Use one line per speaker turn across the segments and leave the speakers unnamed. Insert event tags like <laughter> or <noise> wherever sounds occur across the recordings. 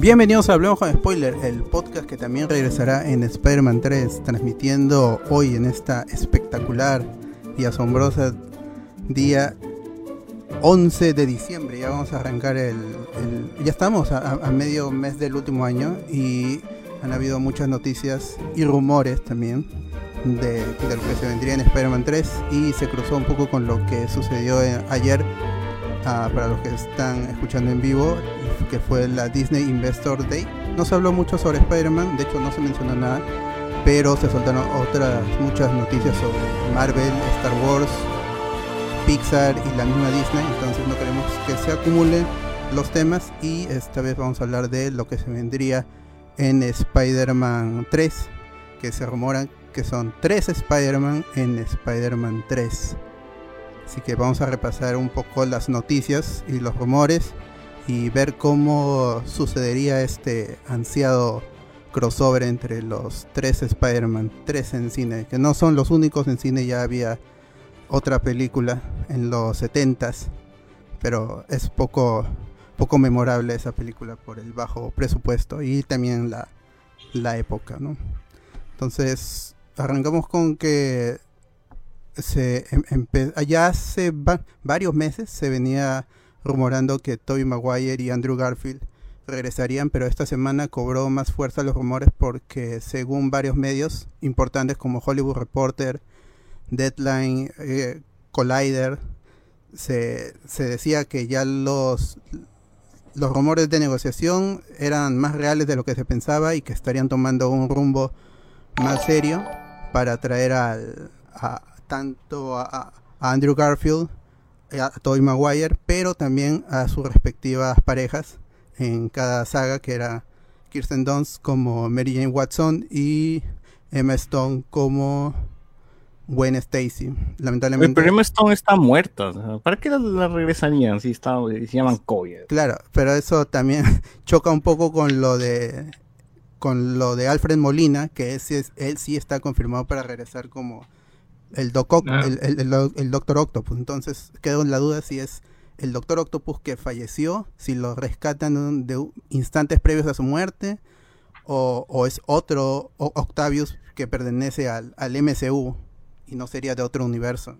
Bienvenidos a Hablemos con Spoiler, el podcast que también regresará en Spider-Man 3, transmitiendo hoy en esta espectacular y asombrosa día 11 de diciembre. Ya vamos a arrancar el. ya estamos a, medio mes del último año y han habido muchas noticias y rumores también de, lo que se vendría en Spider-Man 3 y se cruzó un poco con lo que sucedió ayer ah, para los que están escuchando en vivo que fue la Disney Investor Day. No se habló mucho sobre Spider-Man, de hecho no se mencionó nada, pero se soltaron otras muchas noticias sobre Marvel, Star Wars, Pixar y la misma Disney, entonces no queremos que se acumulen los temas y esta vez vamos a hablar de lo que se vendría en Spider-Man 3, que se rumoran que son tres Spider-Man en Spider-Man 3. Así que vamos a repasar un poco las noticias y los rumores y ver cómo sucedería este ansiado crossover entre los tres Spider-Man, tres en cine, que no son los únicos en cine, ya había otra película en los 70s, pero es poco, poco memorable esa película por el bajo presupuesto y también la, la época, ¿no? Entonces, arrancamos con que se em, ya hace varios meses se venía rumorando que Tobey Maguire y Andrew Garfield regresarían, pero esta semana cobró más fuerza los rumores porque según varios medios importantes como Hollywood Reporter, Deadline, eh, Collider, se, se, decía que ya los, los rumores de negociación eran más reales de lo que se pensaba y que estarían tomando un rumbo más serio para traer al, a, tanto a Andrew Garfield a Tobey Maguire, pero también a sus respectivas parejas en cada saga, que era Kirsten Dunst como Mary Jane Watson y Emma Stone como Gwen Stacy. Lamentablemente.
Pero Emma Stone está muerta. ¿Para qué la, regresarían si, está, se llaman COVID?
Claro, pero eso también <laughs> choca un poco con lo de con lo de Alfred Molina, que es, él sí está confirmado para regresar como el, ah. el, Doctor Octopus. Entonces quedó en la duda si es el Doctor Octopus que falleció, si lo rescatan de instantes previos a su muerte, o, es otro Octavius que pertenece al, al, MCU y no sería de otro universo.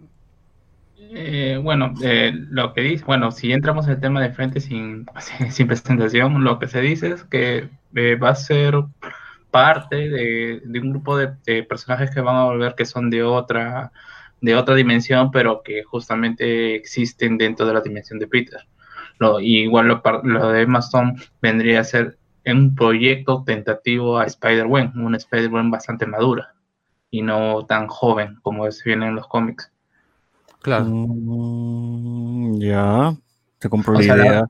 Eh, bueno, eh, lo que dice, bueno, si entramos en el tema de frente sin, <laughs> sin presentación, lo que se dice es que eh, va a ser parte de, un grupo de, personajes que van a volver que son de otra, de otra dimensión, pero que justamente existen dentro de la dimensión de Peter. Lo, igual lo, lo de Emma vendría a ser un proyecto tentativo a Spider-Man, una Spider-Man bastante madura y no tan joven como se viene en los cómics.
Claro. Mm, ya, te compro la idea.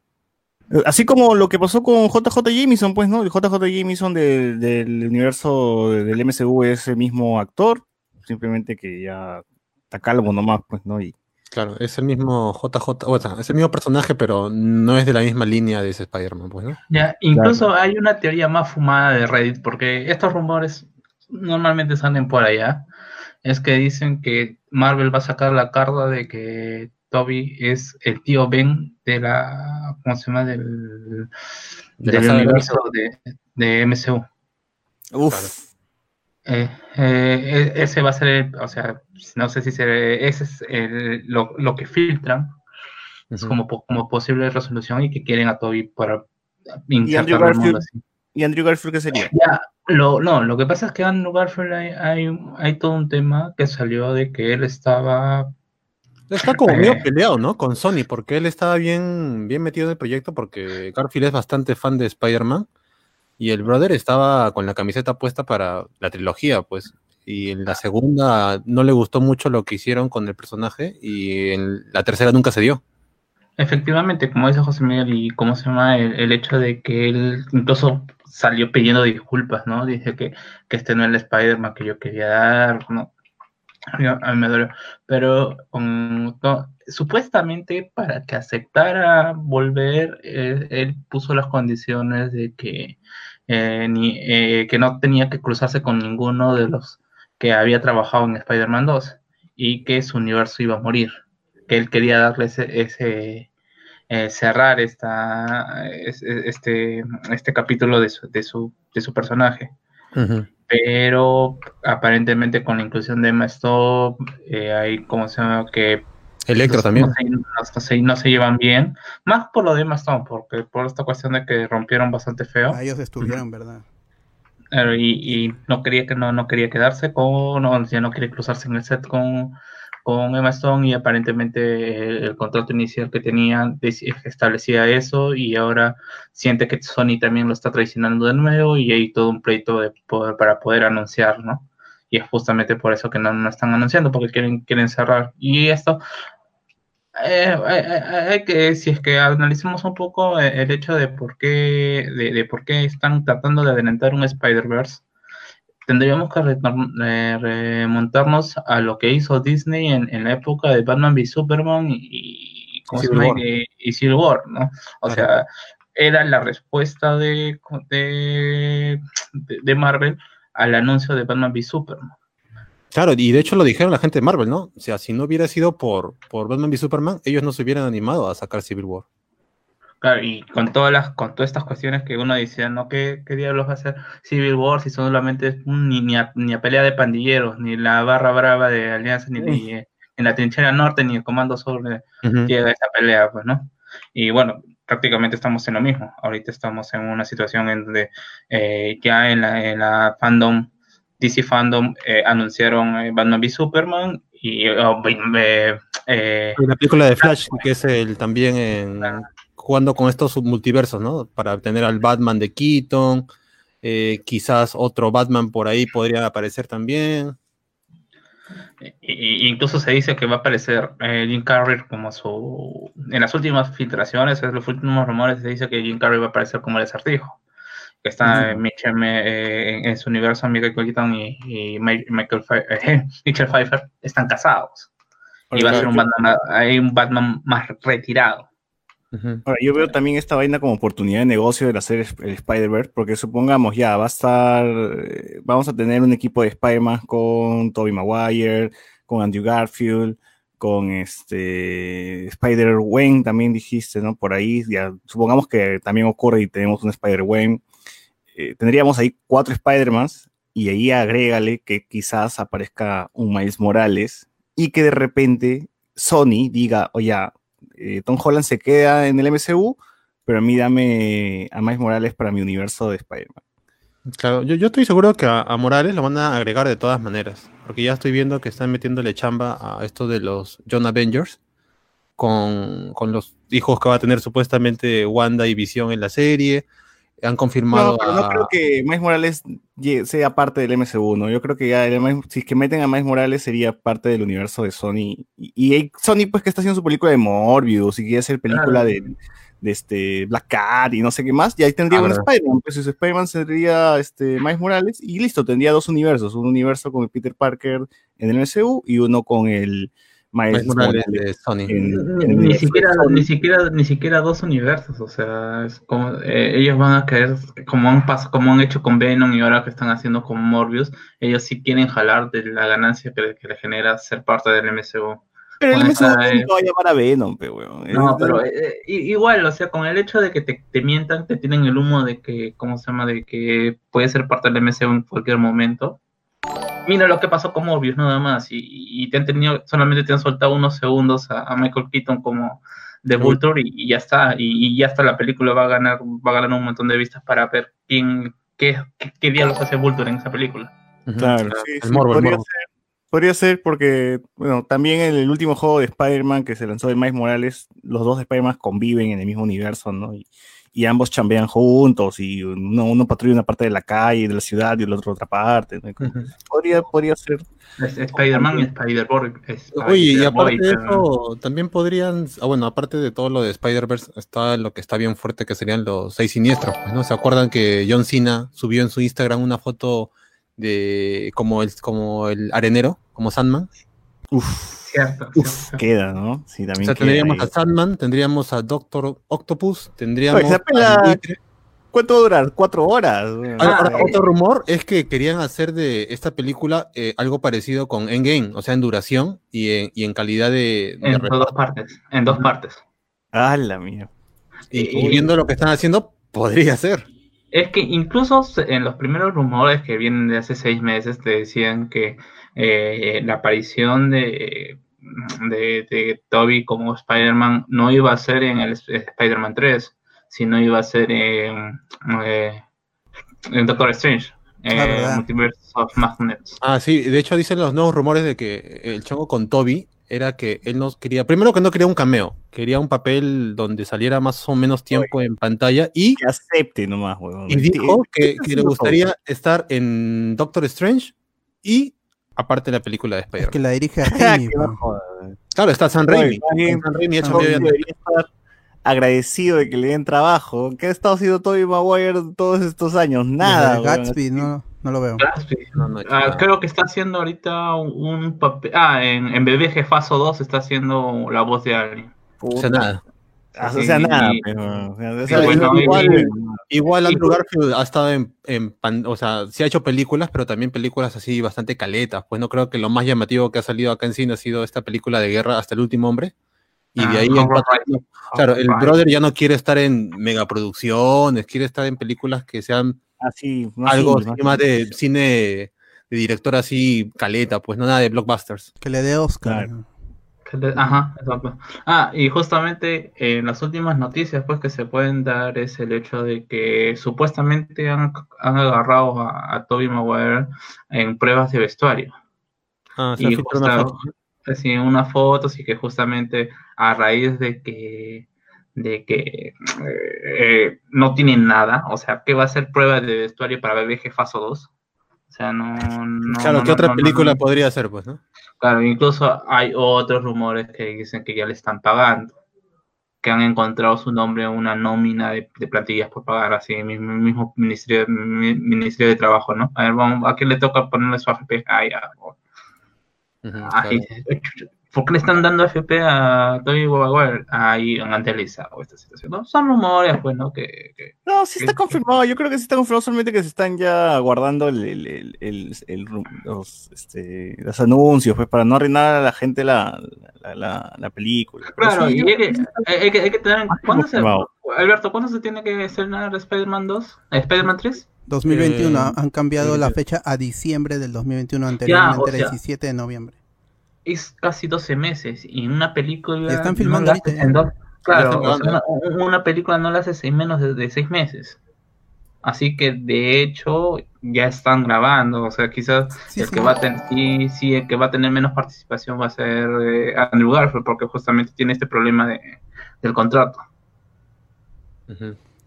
Así como lo que pasó con JJ Jameson, pues, ¿no? El JJ Jameson del universo del MCU es el mismo actor, simplemente que ya está calvo nomás, pues, ¿no? Y
Claro, es el mismo JJ, o sea, es el mismo personaje, pero no es de la misma línea de ese Spider-Man, pues, ¿no?
Ya, incluso hay una teoría más fumada de Reddit, porque estos rumores normalmente salen por allá. Es que dicen que Marvel va a sacar la carta de que Toby es el tío Ben de la, ¿cómo se llama? Del,
De
del universo de, de MCU.
Uf.
Eh, eh, e- ese va a ser, el- o sea, no sé si se, ese es el- lo, lo que filtran es
Ujú.
como, como posible resolución y que quieren a Toby para
Andrew
insertarlo al mundo así.
¿Y Andrew Garfield qué sería?
Ya, lo, no, lo que pasa es que Andrew Garfield hay, hay, un- hay todo un tema que salió de que él estaba
Está como medio <laughs> peleado, ¿no? Con Sony, porque él estaba bien, bien metido en el proyecto, porque Garfield es bastante fan de Spider-Man, y el brother estaba con la camiseta puesta para la trilogía, pues. Y en la segunda no le gustó mucho lo que hicieron con el personaje, y en la tercera nunca se dio.
Efectivamente, como dice José Miguel, y cómo se llama el, el hecho de que él incluso salió pidiendo disculpas, ¿no? Dice que, que este no es el Spider-Man que yo quería dar, ¿no? A mí, me dolió. Pero supuestamente para que aceptara volver, eh, él puso las condiciones de que, eh, ni, eh, que no tenía que cruzarse con ninguno de los que había trabajado en Spider-Man 2 y que su universo iba a morir. Que él quería darle ese, ese cerrar esta, es- es- este, este capítulo de su, de su, de su personaje. Pero aparentemente con la inclusión de Emma Stone, eh, hay como se llama que
Electro también.
No se, no se- no se llevan bien. Más por lo de Emma Stone, porque por esta cuestión de que rompieron bastante feo.
A ellos estuvieron, ¿verdad?
Claro, y, y no quería que no, no quería quedarse con, no, ya no quería cruzarse en el set con, Stone y aparentemente el, el contrato inicial que tenía establecía eso y ahora siente que Sony también lo está traicionando de nuevo y hay todo un pleito de poder- para poder anunciar, ¿no? Y es justamente por eso que no, no están anunciando, porque quieren, quieren cerrar. Y esto, eh, hay que, si es que analicemos un poco eh, el hecho de por qué, de, de por qué están tratando de adelantar un Spider-Verse, tendríamos que eh, remontarnos a lo que hizo Disney en, en la época de Batman v Superman y, ¿cómo se
Civil? War.
y, y Civil War, ¿no? O
Claro.
sea, era la respuesta de, de, de Marvel al anuncio de Batman v Superman.
Claro, y de hecho lo dijeron la gente de Marvel, ¿no? O sea, si no hubiera sido por, por Batman v Superman, ellos no se hubieran animado a sacar Civil War.
Claro, y con todas las, con todas estas cuestiones que uno decía, ¿no? ¿Qué, qué diablos va a ser Civil War si solamente es un- ni, ni, a, ni a pelea de pandilleros, ni la barra brava de Alianza, ni, ni, eh, en la trinchera norte, ni el comando sur de-
Ujú.
llega esa pelea, pues, ¿no? Y bueno, prácticamente estamos en lo mismo. Ahorita estamos en una situación en donde eh, ya en la, en la fandom, DC Fandom, eh, anunciaron eh, Batman v Superman y oh, eh, eh,
La película de Flash, que es el también en, jugando con estos multiversos, ¿no? Para tener al Batman de Keaton, eh, quizás otro Batman por ahí podría aparecer también.
Y- incluso se dice que va a aparecer eh, Jim Carrey como su... En las últimas filtraciones, en los últimos rumores, se dice que Jim Carrey va a aparecer como el acertijo. Que está eh, eh, en, en su universo, Michael Keaton y, y Michael Pfe- <laughs> Mitchell Pfeiffer están casados. Y va a ser un Batman, hay un Batman más retirado.
Ahora, yo veo también esta vaina como oportunidad de negocio de hacer el Spider-Verse, porque supongamos ya, va a estar, eh, vamos a tener un equipo de Spider-Man con Tobey Maguire, con Andrew Garfield, con este Spider-Gwen, también dijiste, ¿no? Por ahí, ya, supongamos que también ocurre y tenemos un Spider-Gwen. Eh, tendríamos ahí cuatro Spider-Mans y ahí agrégale que quizás aparezca un Miles Morales y que de repente Sony diga, oye, eh, Tom Holland se queda en el MCU, pero a mí dame a Miles Morales para mi universo de Spider-Man.
Claro, yo, yo estoy seguro que a, Morales lo van a agregar de todas maneras, porque ya estoy viendo que están metiéndole chamba a esto de los John Avengers, con, con los hijos que va a tener supuestamente Wanda y Visión en la serie. Han confirmado
No, pero no
a-
creo que Miles Morales sea parte del MCU, ¿no? Yo creo que ya el Miles- si es que meten a Miles Morales sería parte del universo de Sony. Y, Sony, pues, que está haciendo su película de Morbius y quiere hacer película
Claro.
de, de este Black Cat y no sé qué más. Y ahí tendría
Ah,
un. Spider-Man. Pues su Spider-Man sería este, Miles Morales y listo, tendría dos universos. Un universo con el Peter Parker en el MCU y uno con el
Miles Morales de Sony.
ni, siquiera, ni siquiera, ni siquiera dos universos, o sea, es como eh, ellos van a querer, como han como han hecho con Venom y ahora que están haciendo con Morbius, ellos sí quieren jalar de la ganancia que, que le genera ser parte del MCU.
Pero el MCU no va a llamar a Venom, pe, weón.
No, pero eh, igual, o sea, con el hecho de que te, te, mientan, te tienen el humo de que, ¿cómo se llama? De que puede ser parte del MCU en cualquier momento mira lo que pasó con Morbius nada más y, te han tenido solamente te han soltado unos segundos a, Michael Keaton como de Vulture y, ya está y, ya está la película va a ganar va a ganar un montón de vistas para ver quién qué, qué, diablos hace Vulture en esa película.
Claro sí, podría, Ser, podría ser porque bueno también en el último juego de Spider-Man que se lanzó de Miles Morales los dos Spider-Man conviven en el mismo universo no y, y ambos chambean juntos y uno, uno, patrulla una parte de la calle, de la ciudad y el otro otra parte. podría, podría ser.
Spider-Man y Spider-Boy.
Oye, y aparte de eso, también podrían, ah, bueno, aparte de todo lo de Spider-Verse, está lo que está bien fuerte que serían los seis siniestros. Pues, ¿no? ¿Se acuerdan que John Cena subió en su Instagram una foto de como el, como el arenero, como Sandman?
Uf Cierto,
Queda, ¿no? Sí, también.
O sea, tendríamos a Sandman, tendríamos a Doctor Octopus, tendríamos.
¿Cuánto va a durar? ¿Cuatro horas?
Ah, otro rumor es que querían hacer de esta película eh, algo parecido con Endgame, o sea, en duración y en, y en calidad de.
en dos partes. En dos partes.
Ah, la mía.
Y, viendo lo que están haciendo, podría ser.
Es que incluso en los primeros rumores que vienen de hace seis meses te decían que eh, la aparición de, de, Toby como Spider-Man no iba a ser en el Spider-Man 3, sino iba a ser en, eh, en Doctor Strange. Ah, Multiverse of Madness.
Ah, sí, de hecho dicen los nuevos rumores de que el chongo con Toby era que él no quería, primero que no quería un cameo, quería un papel donde saliera más o menos tiempo en pantalla y
que acepte nomás,
Y dijo que, que le gustaría estar en Doctor Strange y aparte de la película de Spider-Man.
Es que la dirige <laughs> a Raimi.
claro, está San Raimi.
San Raimi ha debería estar agradecido de que le den trabajo. ¿Qué ha estado haciendo Tobey Maguire todos estos años? Nada.
Gatsby, no, no lo veo.
Gatsby. Ah, creo que está haciendo ahorita un papel. Ah, en, en Bebé Jefazo 2 está haciendo la voz de alguien.
O sea, nada.
Ah, o sea, nada,
igual, Andrew Garfield ha estado en, o sea, sí ha hecho películas, pero también películas así bastante caletas. Pues no creo que lo más llamativo que ha salido acá en cine ha sido esta película de guerra hasta el último hombre. Y de ah, ahí, claro, el brother ya no quiere estar en megaproducciones, quiere estar en películas que sean
así,
algo más de cine de director así caleta, pues no nada de blockbusters.
Que le dé Oscar.
Ajá, exacto. Ah, y justamente en las últimas noticias pues que se pueden dar es el hecho de que supuestamente han, agarrado a, Toby Maguire en pruebas de vestuario.
Ah, y una foto.
Sí, unas fotos y que justamente a raíz de que de que eh, no tienen nada, o sea, que va a ser prueba de vestuario para Bebé Jefazo 2. O sea, no...
claro, ¿qué otra película podría ser, pues, no?
Claro, incluso hay otros rumores que dicen que ya le están pagando, que han encontrado su nombre en una nómina de, plantillas por pagar, así, el mismo, ministerio, ministerio de Trabajo, ¿no? A ver, vamos, ¿a quién le toca ponerle su AFP? Ah, ya. ¿Por qué le están dando FP a Toby Maguire? Ahí en o esta situación. ¿no? Son rumores, pues, ¿no? Que,
no, sí está confirmado. Yo creo que sí está confirmado, solamente que se están ya guardando el, el, el, los, este, los anuncios, pues, para no arruinar a la gente la, la, la, película.
claro, y hay, que, hay, que, hay, que, tener. ¿cuándo se, Alberto, ¿cuándo se tiene que estrenar Spider-Man 2? ¿Spider-Man 3?
2021. Eh, han cambiado la fecha a diciembre del 2021, anteriormente el 17 de noviembre
es casi 12 meses y una película
están filmando
claro una, película no la haces en menos de, de, seis meses. Así que de hecho ya están grabando o sea quizás el que va a tener sí, el que va a tener menos participación va a ser eh, Andrew Garfield porque justamente tiene este problema de, del contrato.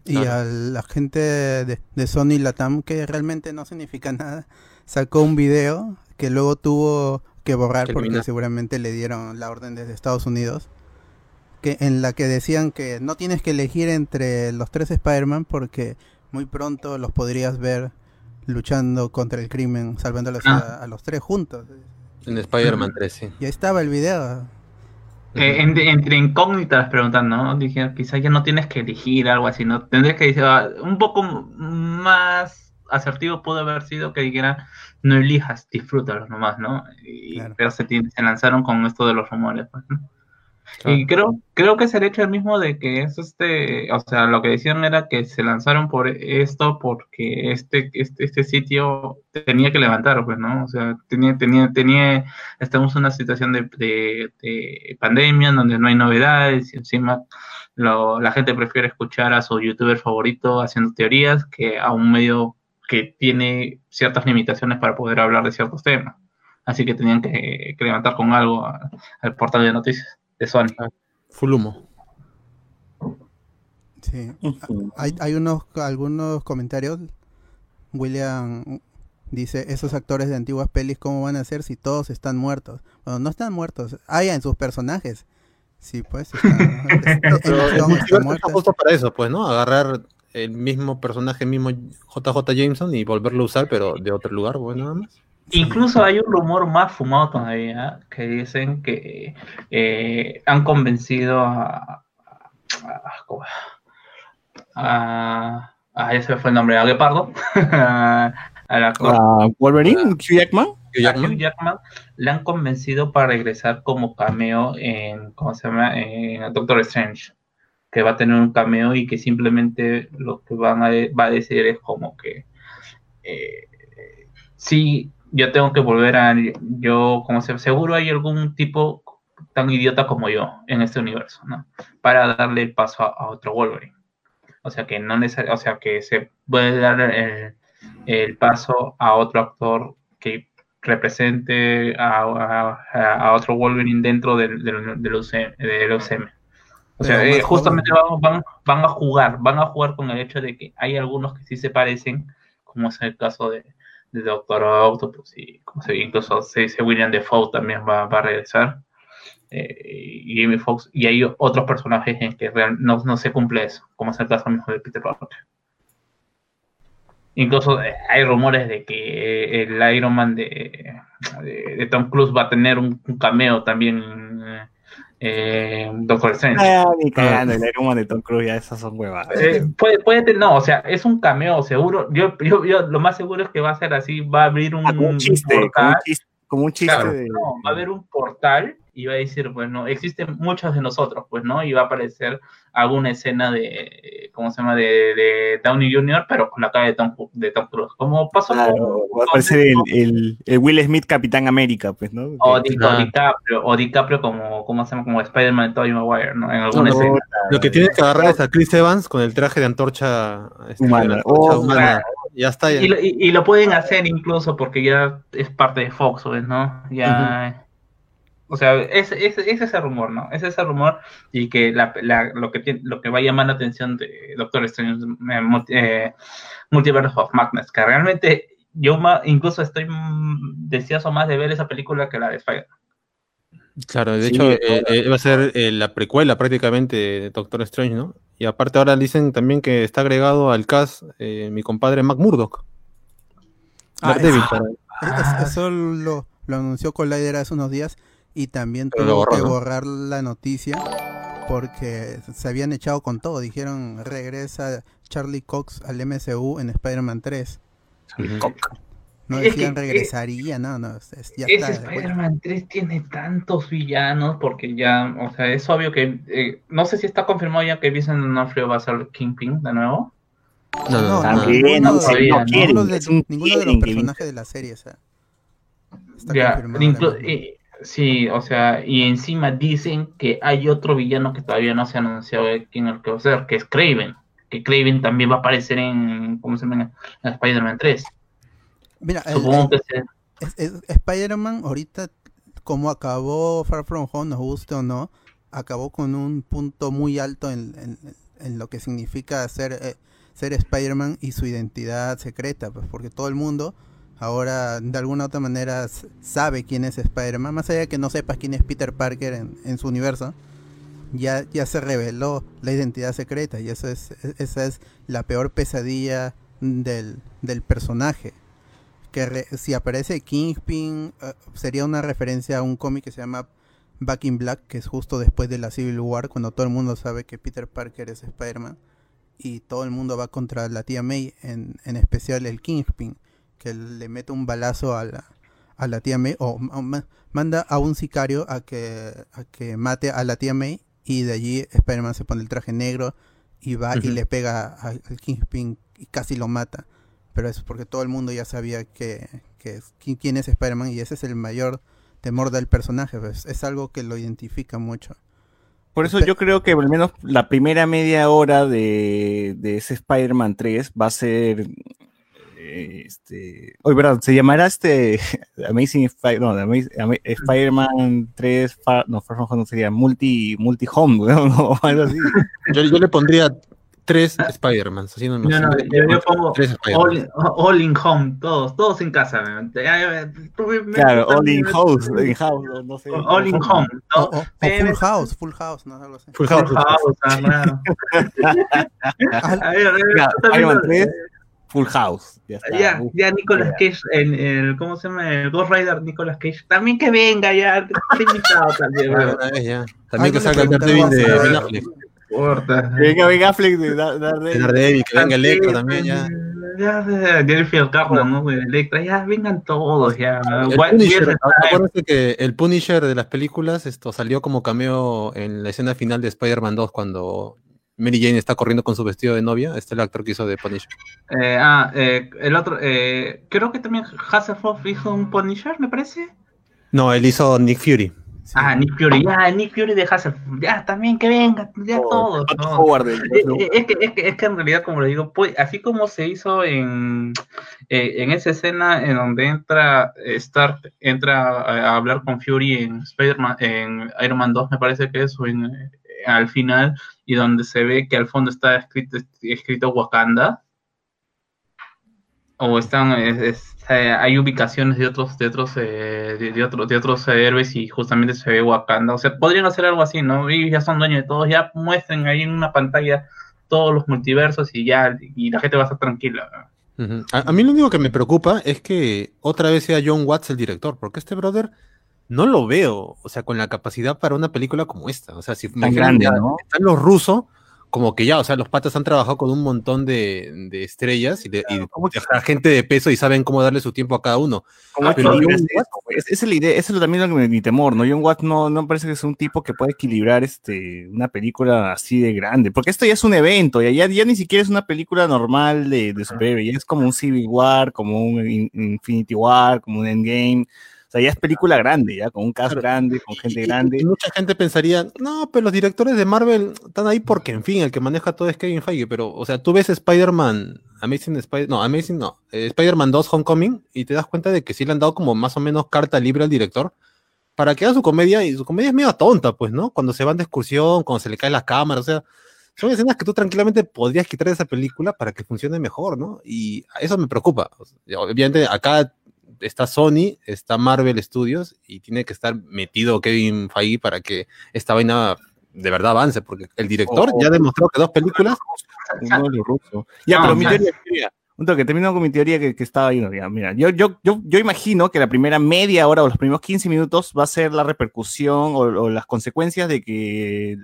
Y a la gente de, de Sony Latam que realmente no significa nada sacó un video que luego tuvo que borrar porque seguramente le dieron la orden desde Estados Unidos. Que, en la que decían que no tienes que elegir entre los tres Spider-Man porque muy pronto los podrías ver luchando contra el crimen, salvando a, ah. a, los tres juntos.
En Spider-Man 3, sí.
Y ahí estaba el video.
Eh, entre incógnitas preguntando, ¿no? Dije, quizás ya no tienes que elegir algo así, ¿no? Tendrías que decir, ah, un poco más asertivo pudo haber sido que dijera, no elijas, disfrútalo nomás, ¿no? Y, Pero se, se, lanzaron con esto de los rumores, pues, ¿no? Y creo, creo que es el hecho mismo de que es este, o sea, lo que decían era que se lanzaron por esto porque este, este, este sitio tenía que levantar, pues, ¿no? O sea, tenía, tenía, tenía, estamos en una situación de, de, pandemia donde no hay novedades y encima la gente prefiere escuchar a su youtuber favorito haciendo teorías que a un medio que tiene ciertas limitaciones para poder hablar de ciertos temas. Así que tenían que, levantar con algo al portal de noticias de Sony. Ah,
full humo.
Sí. Hay, hay unos algunos comentarios. William dice, esos actores de antiguas pelis, ¿cómo van a ser si todos están muertos? Bueno, no están muertos. Hay en sus personajes. Sí, pues.
Está, <laughs> justo para eso, pues, ¿no? Agarrar el mismo personaje, el mismo JJ Jameson y volverlo a usar, pero de otro lugar, bueno, nada más.
Incluso hay un rumor más fumado todavía que dicen que eh, han convencido a, a, a, ese fue el nombre, a Gepardo, <laughs> a,
Wolverine, Hugh Jackman.
Hugh Jackman. le han convencido para regresar como cameo en, ¿cómo se llama? En Doctor Strange, que va a tener un cameo y que simplemente lo que van a, va a decir es como que eh, sí yo tengo que volver a, yo, como se, seguro hay algún tipo tan idiota como yo en este universo, ¿no? Para darle el paso a, otro Wolverine. O sea que no o sea que se puede dar el, paso a otro actor que represente a, otro Wolverine dentro del, del, UCM, O sea, eh, justamente van, van, a jugar, van a jugar con el hecho de que hay algunos que sí se parecen, como es el caso de, de Doctor Octopus y como se, incluso se dice William Defoe también va, va a regresar. Eh, y Jamie Foxx, y hay otros personajes en que no, no, se cumple eso, como es el caso mismo de Peter Parker. Incluso eh, hay rumores de que el Iron Man de, de, Tom Cruise va a tener un, cameo también eh, Doctor Strange.
Ah, ni cagando, el Iron de Tom Cruise, ya esas son huevas.
Eh, puede, puede, no, o sea, es un cameo seguro. Yo, yo, yo, lo más seguro es que va a ser así, va a abrir un,
ah, como un chiste, portal. Como un chiste, de...
no, va a haber un portal y va a decir, pues no, existen muchos de nosotros, pues no, y va a aparecer alguna escena de, ¿cómo se llama?, de, de Downey Jr., pero con la cara de Tom, de Tom Cruise, como pasó
claro, Va a aparecer el, el, el, Will Smith Capitán América, pues, ¿no?
O, DiCaprio, o DiCaprio como, ¿cómo se llama?, como Spider-Man de Tobey Maguire, ¿no? En alguna escena.
Lo que tiene que agarrar es a Chris Evans con el traje de antorcha, este, humana.
Oh, humana. Ya está. Ya. Y, lo, y, lo, pueden hacer incluso porque ya es parte de Fox, ¿no? Ya... O sea, es, es, es, ese rumor, ¿no? Es ese rumor y que la, la, lo, que lo que va a llamar la atención de Doctor Strange eh, Multiverse of Madness, que realmente yo incluso estoy deseoso más de ver esa película que la de Spider.
Claro, de hecho eh, eh, va a ser eh, la precuela prácticamente de Doctor Strange, ¿no? Y aparte ahora dicen también que está agregado al cast mi compadre Mac Murdock.
Ah, eso lo, lo anunció Collider hace unos días y también tuvo que borrar la noticia porque se habían echado con todo. Dijeron regresa Charlie Cox al MCU en Spider-Man 3. No decían regresaría, no, no,
ya Ese Spider-Man 3 tiene tantos villanos porque ya, o sea, es obvio que, eh, no sé si está confirmado ya que Vincent D'Onofrio va a ser Kingpin de nuevo.
No, no, no, ninguno, ninguno, de, los personajes de la serie, o sea,
está ya, confirmado. Sí, o sea, y encima dicen que hay otro villano que todavía no se ha anunciado quién es el que va a ser, que es Craven. Que Craven también va a aparecer en, ¿cómo se llama? En Spider-Man 3.
Mira, Supongo que Spider-Man ahorita, como acabó Far From Home, nos guste o no, acabó con un punto muy alto en, en, lo que significa ser, eh, ser Spider-Man y su identidad secreta, pues porque todo el mundo ahora de alguna u otra manera sabe quién es Spider-Man, más allá de que no sepas quién es Peter Parker en, su universo, ya, ya se reveló la identidad secreta y eso es, esa es la peor pesadilla del, del personaje. que si aparece Kingpin eh, sería una referencia a un cómic que se llama Back in Black, que es justo después de la Civil War, cuando todo el mundo sabe que Peter Parker es Spider-Man y todo el mundo va contra la tía May, en, en especial el Kingpin, que le mete un balazo a la, a la tía May, o, manda a un sicario a que, a que mate a la tía May, y de allí Spider-Man se pone el traje negro y va y le pega al Kingpin y casi lo mata. Pero es porque todo el mundo ya sabía que, que quién es Spider-Man y ese es el mayor temor del personaje. Pues, es algo que lo identifica mucho.
Por eso yo creo que al menos la primera media hora de, de ese Spider-Man 3 va a ser este, oye, verdad, se llamará este <laughs> Amazing Spider, no, Spider-Man 3, no, Far From Home sería Multi, Multi Home, <laughs> ¿no? algo así.
Yo, yo le pondría tres Spider-Man.
No, no, no, yo, yo pongo all, all, in home, todos, todos en casa.
claro, all in house, in house, no sé.
All in home.
O, o, o full house, full house, no algo así.
Full house, full house, ah, claro. <laughs>
a ver, a ver, Spider-Man 3 Full House.
Ya, está. ya, ya Nicolas Cage, en el, ¿cómo se llama? El Ghost Rider Nicolas Cage. También que venga ya, invitado también. Bueno,
ya. También que salga el Daredevil de Ben Affleck.
venga Ben Affleck de Daredevil.
que venga Electro también ya.
Ya, Jennifer Garner, ¿no? Electra, ya vengan todos, ya.
El Punisher, acuérdate que el Punisher de las películas esto salió como cameo en la escena final de Spider-Man 2 cuando Mary Jane está corriendo con su vestido de novia. Este es el actor que hizo de Punisher.
Eh, ah, eh, el otro, eh, creo que también Hasselhoff hizo un Punisher, me parece.
No, él hizo Nick Fury.
Ah, Nick Fury, ya, Nick Fury de Hasselhoff, ya, también que venga, ya todo. es, que, es, que, es que en realidad, como le digo, pues, así como se hizo en, en esa escena en donde entra Stark, entra a hablar con Fury en Spider-Man, en Iron Man 2, me parece que es, o en, al final y donde se ve que al fondo está escrito, escrito Wakanda. O están, hay ubicaciones de otros, de otros, eh, de, otros, de otros héroes y justamente se ve Wakanda. O sea, podrían hacer algo así, ¿no? Y ya son dueños de todos, ya muestren ahí en una pantalla todos los multiversos y ya, y la gente va a estar tranquila.
a, mí lo único que me preocupa es que otra vez sea John Watts el director, porque este brother no lo veo, o sea, con la capacidad para una película como esta. O sea, si
Tan grande, ¿no?
están los rusos, como que ya, o sea, los patas han trabajado con un montón de, de estrellas y, de, gente de peso y saben cómo darle su tiempo a cada uno.
Ah, es, es, la idea, eso es también lo que mi temor, ¿no? John Watt no, no parece que es un tipo que puede equilibrar este, una película así de grande, porque esto ya es un evento, ya, ya, ya ni siquiera es una película normal de, de superhéroes, ya es como un Civil War, como un Infinity War, como un Endgame sea, ya es película grande, ya, con un cast grande, con gente grande.
Y mucha gente pensaría, no, pero los directores de Marvel están ahí porque, en fin, el que maneja todo es Kevin Feige, pero, o sea, tú ves Spider-Man, Amazing Spider, no, Amazing no, eh, Spider-Man 2 Homecoming y te das cuenta de que sí le han dado como más o menos carta libre al director para que haga su comedia, y su comedia es medio tonta, pues, ¿no? Cuando se van de excursión, cuando se le cae la cámara, o sea, son escenas que tú tranquilamente podrías quitar de esa película para que funcione mejor, ¿no? Y eso me preocupa. Obviamente acá está Sony, está Marvel Studios y tiene que estar metido Kevin Feige para que esta vaina de verdad avance, porque el director ya demostró que dos películas.
Ya, pero mi teoría, un toque, termino con mi teoría que, estaba ahí. Mira, yo, yo, yo, yo imagino que la primera media hora o los primeros 15 minutos va a ser la repercusión o, las consecuencias de que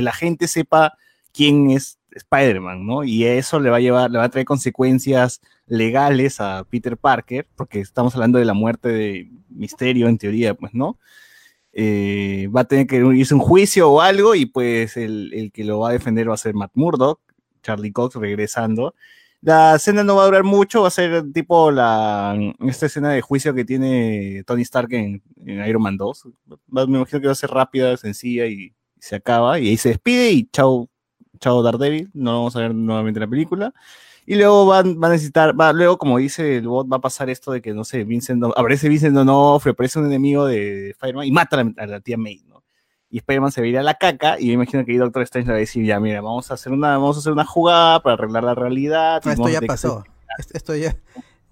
la gente sepa quién es Spider-Man, ¿no? Y eso le va a llevar, le va a traer consecuencias legales a Peter Parker, porque estamos hablando de la muerte de Misterio en teoría, pues, ¿no? Eh, va a tener que irse un juicio o algo y pues el, que lo va a defender va a ser Matt Murdock, Charlie Cox regresando. La escena no va a durar mucho, va a ser tipo la, esta escena de juicio que tiene Tony Stark en, Iron Man 2. Me imagino que va a ser rápida, sencilla y, se acaba. Y ahí se despide y chao, chao Daredevil. No vamos a ver nuevamente en la película. Y luego van, a necesitar, va, luego como dice el bot, va a pasar esto de que, no sé, Vincent, aparece Vincent D'Onofrio, aparece un enemigo de Fireman y mata a la, tía May, ¿no? Y Spider-Man se va a ir a la caca y me imagino que ahí Doctor Strange le va a decir, ya, mira, vamos a hacer una, vamos a hacer una jugada para arreglar la realidad.
esto ya pasó, esto ya,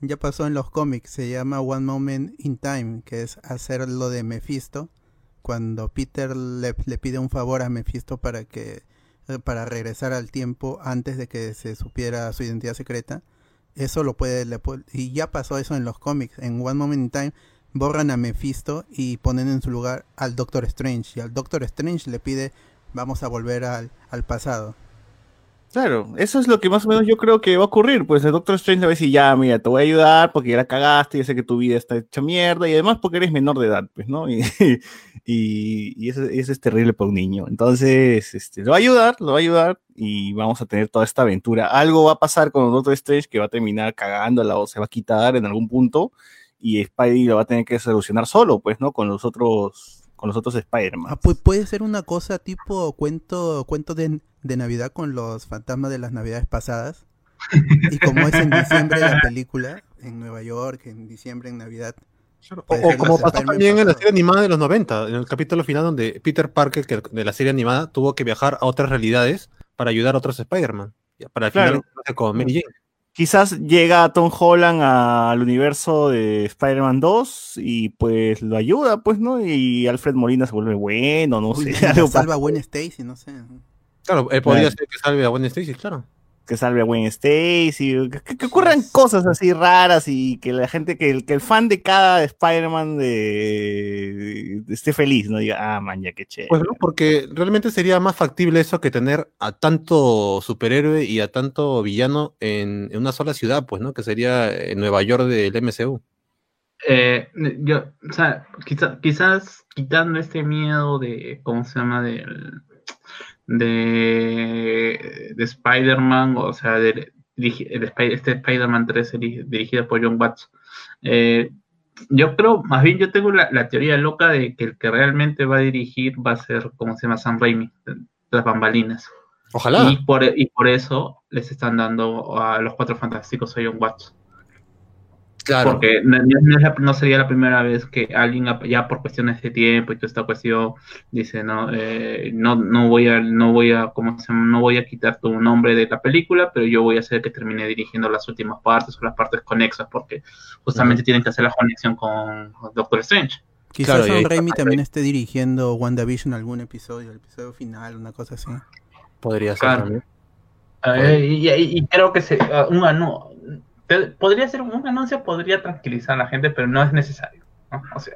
ya pasó en los cómics, se llama One Moment in Time, que es hacer lo de Mephisto, cuando Peter le, le pide un favor a Mephisto para que para regresar al tiempo antes de que se supiera su identidad secreta. eso lo puede, y ya pasó eso en los cómics. En One Moment in Time borran a Mephisto y ponen en su lugar al Doctor Strange. Y al Doctor Strange le pide, vamos a volver al, al pasado.
Claro, eso es lo que más o menos yo creo que va a ocurrir. Pues el Doctor Strange le va a decir, ya, mira, te voy a ayudar porque ya la cagaste, ya sé que tu vida está hecha mierda y además porque eres menor de edad, pues, ¿no? <laughs> Y, y, eso, es terrible para un niño. Entonces, este, lo va a ayudar, lo va a ayudar y vamos a tener toda esta aventura. Algo va a pasar con el Doctor Strange que va a terminar cagándola o se va a quitar en algún punto y Spidey lo va a tener que solucionar solo, pues, ¿no? Con los otros con los otros Spider-Man.
Ah, pues puede ser una cosa tipo cuento, cuento de, Navidad con los fantasmas de las Navidades pasadas. y como es en diciembre la película, en Nueva York, en diciembre, en Navidad.
O, como pasó también en la serie animada de los 90, en el capítulo final donde Peter Parker que de la serie animada tuvo que viajar a otras realidades para ayudar a otros Spider-Man. Para el final con Mary Jane
quizás llega Tom Holland al universo de Spider-Man 2 y pues lo ayuda, pues, ¿no? Y Alfred Molina se vuelve bueno, no sé. <laughs>
salva a Gwen Stacy, no sé.
Claro, él podría ser que salve a Gwen Stacy, claro
que salve a Gwen Stacy, que, ocurran cosas así raras y que la gente, que el, que el fan de cada Spider-Man de, esté feliz, ¿no? Diga, ah, man, ya qué chévere.
Pues no, porque realmente sería más factible eso que tener a tanto superhéroe y a tanto villano en, una sola ciudad, pues, ¿no? Que sería Nueva York del MCU.
Eh, yo, o sea, quizás quitando este miedo de, ¿cómo se llama? Del de, de Spider-Man, o sea, de, este Spider-Man 3 dirigido por John Watts. Eh, yo creo, más bien yo tengo la, teoría loca de que el que realmente va a dirigir va a ser, como se llama, Sam Raimi, las bambalinas.
Ojalá.
Y por, y por eso les están dando a los cuatro fantásticos a John Watts. Claro. Porque no, sería la primera vez que alguien, ya por cuestiones de tiempo y toda esta cuestión, dice, no, eh, no, no voy a, no voy a, ¿cómo se no voy a quitar tu nombre de la película, pero yo voy a hacer que termine dirigiendo las últimas partes o las partes conexas, porque justamente tienen que hacer la conexión con Doctor Strange.
Quizás claro, Raimi también esté dirigiendo WandaVision algún episodio, el episodio final, una cosa así.
Podría ser también.
Eh, y, creo que se, uh, un, no, podría ser un anuncio, podría tranquilizar a la gente, pero no es necesario. O sea,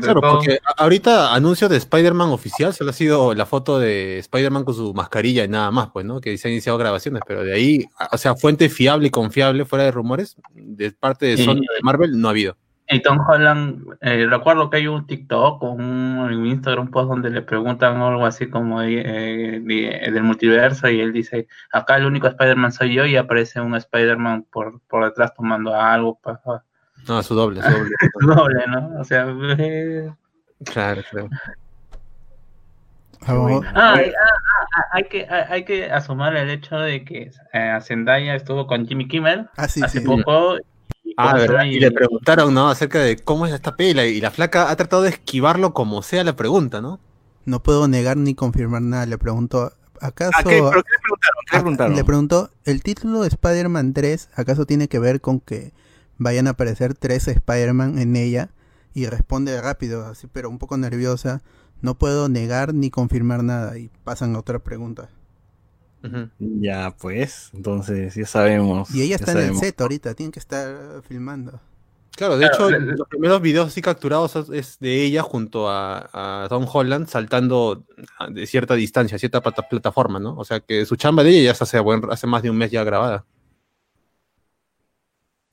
claro, porque ahorita anuncio de Spider-Man oficial solo ha sido la foto de Spider-Man con su mascarilla y nada más, pues, ¿no? Que se han iniciado grabaciones, pero de ahí, o sea, fuente fiable y confiable, fuera de rumores, de parte de Sony de Marvel, no ha habido.
Y Tom Holland, eh, recuerdo que hay un TikTok o un, Instagram post donde le preguntan algo así como eh, del multiverso y él dice, acá el único Spider-Man soy yo y aparece un Spider-Man por, por detrás tomando algo.
No, su doble, su doble. <laughs>
su doble, ¿no? O sea... Eh.
Claro, claro.
Ah, ah, ah, hay, que, hay que asomar el hecho de que Zendaya estuvo con Jimmy Kimmel hace poco
Ah, ¿verdad? Y le preguntaron, ¿no? Acerca de cómo es esta pela y la flaca ha tratado de esquivarlo como sea la pregunta, ¿no?
No puedo negar ni confirmar nada. Le preguntó, ¿acaso...
¿A qué? ¿Pero qué le preguntaron? ¿Qué le preguntaron?
Le preguntó, ¿el título de Spider-Man 3 acaso tiene que ver con que vayan a aparecer tres Spider-Man en ella? Y responde rápido, así, pero un poco nerviosa. No puedo negar ni confirmar nada. Y pasan a otra pregunta.
Ya, pues, entonces ya sabemos.
Y ella está en el set ahorita, tienen que estar filmando.
Claro, de hecho, los primeros videos así capturados es de ella junto a, Tom Holland saltando de cierta distancia, cierta plataforma, ¿no? O sea que su chamba de ella ya hace, hace más de un mes ya grabada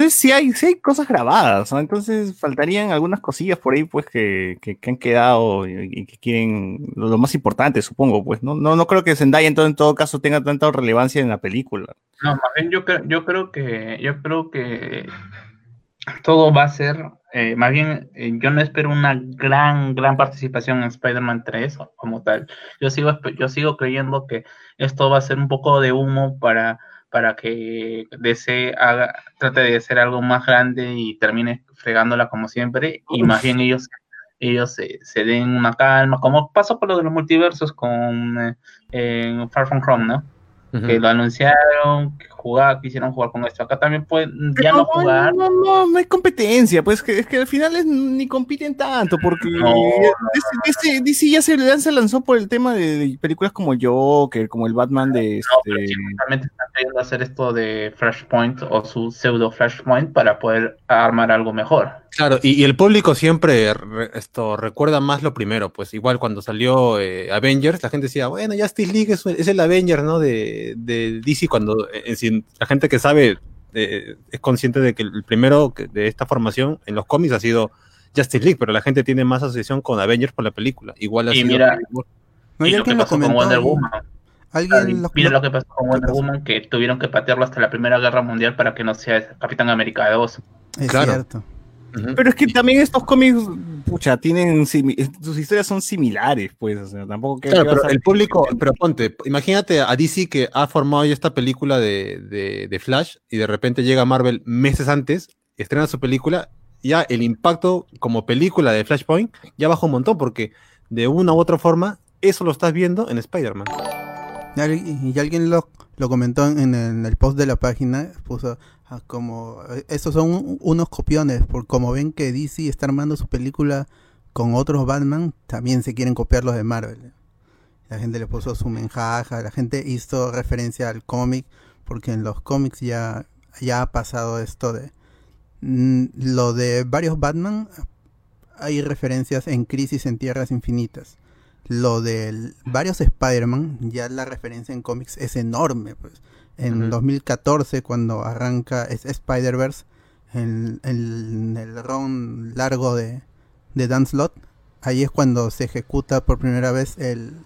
sí hay, sí hay cosas grabadas, entonces faltarían algunas cosillas por ahí, pues, que, que, han quedado y, que quieren, lo, más importante, supongo, pues, ¿no? No, no creo que Zendaya en todo, en todo caso tenga tanta relevancia en la película.
No, más bien yo, creo, yo creo que, yo creo que todo va a ser, eh, más bien, eh, yo no espero una gran, gran participación en Spider-Man 3 como tal. Yo sigo, yo sigo creyendo que esto va a ser un poco de humo para para que DC haga, trate de hacer algo más grande y termine fregándola como siempre, y más bien ellos, ellos se, den una calma, como pasó con lo de los multiversos con eh, Far From Home, ¿no? que lo anunciaron, jugar, quisieron jugar con esto. Acá también pueden ya no, jugar.
No, no, no hay competencia, pues que, es que al final es, ni compiten tanto, porque DC, ya se, se, lanzó por el tema de, películas como Joker, como el Batman de este... No,
pero están queriendo hacer esto de Flashpoint o su pseudo Flashpoint para poder armar algo mejor.
Claro, y, el público siempre esto recuerda más lo primero, pues igual cuando salió eh, Avengers, la gente decía, bueno, Justice League es, es el Avengers, ¿no? De, de DC, cuando la gente que sabe eh, es consciente de que el primero de esta formación en los cómics ha sido Justice League, pero la gente tiene más asociación con Avengers por la película. Igual ha
y mira, y lo que pasó con Wonder Woman. ¿Alguien mira lo que pasó con Wonder Woman, que tuvieron que patearlo hasta la Primera Guerra Mundial para que no sea Capitán América 2.
Es cierto.
Pero es que también estos cómics, pucha, tienen sus historias son similares, pues, o sea, tampoco
que. Claro, pero el público, pero ponte, imagínate a DC que ha formado ya esta película de, de, Flash y de repente llega Marvel meses antes, estrena su película, ya el impacto como película de Flashpoint ya bajó un montón, porque de una u otra forma, eso lo estás viendo en Spider-Man.
Y alguien lo, comentó en el, post de la página, puso Ah, como eh, estos son unos copiones, por como ven que DC está armando su película con otros Batman, también se quieren copiar los de Marvel. La gente le puso su menjaja, la gente hizo referencia al cómic, porque en los cómics ya, ya ha pasado esto de mm, lo de varios Batman, hay referencias en Crisis en Tierras Infinitas. Lo de varios Spider-Man, ya la referencia en cómics es enorme, pues en 2014 cuando arranca Spider-Verse en, el ron largo de, de Dan Slott. Ahí es cuando se ejecuta por primera vez el,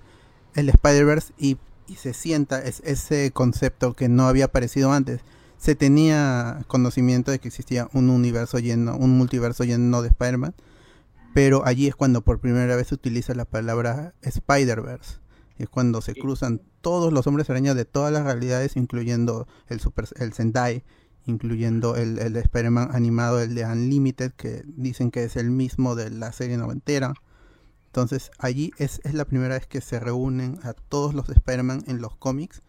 el Spider-Verse y, se sienta ese concepto que no había aparecido antes. Se tenía conocimiento de que existía un universo lleno, un multiverso lleno de Spider-Man, pero allí es cuando por primera vez se utiliza la palabra Spider-Verse. Es cuando se cruzan todos los hombres arañas de todas las realidades, incluyendo el Super el Sentai, incluyendo el, el Spider-Man animado, el de Unlimited, que dicen que es el mismo de la serie noventera. Entonces allí es, es la primera vez que se reúnen a todos los Spider-Man en los cómics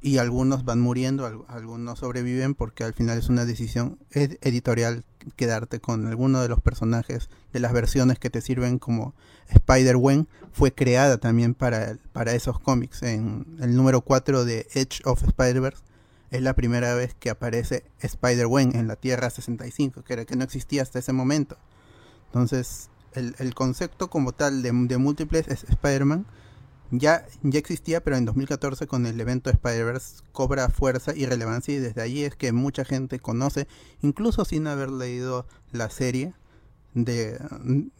y algunos van muriendo, algunos sobreviven porque al final es una decisión editorial quedarte con alguno de los personajes de las versiones que te sirven como Spider-Wen fue creada también para, para esos cómics. En el número 4 de Edge of Spider-Verse es la primera vez que aparece Spider-Wen en la Tierra 65, que era que no existía hasta ese momento. Entonces, el, el concepto como tal de, de múltiples es Spider-Man ya, ya existía, pero en 2014 con el evento Spider-Verse cobra fuerza y relevancia y desde ahí es que mucha gente conoce, incluso sin haber leído la serie de,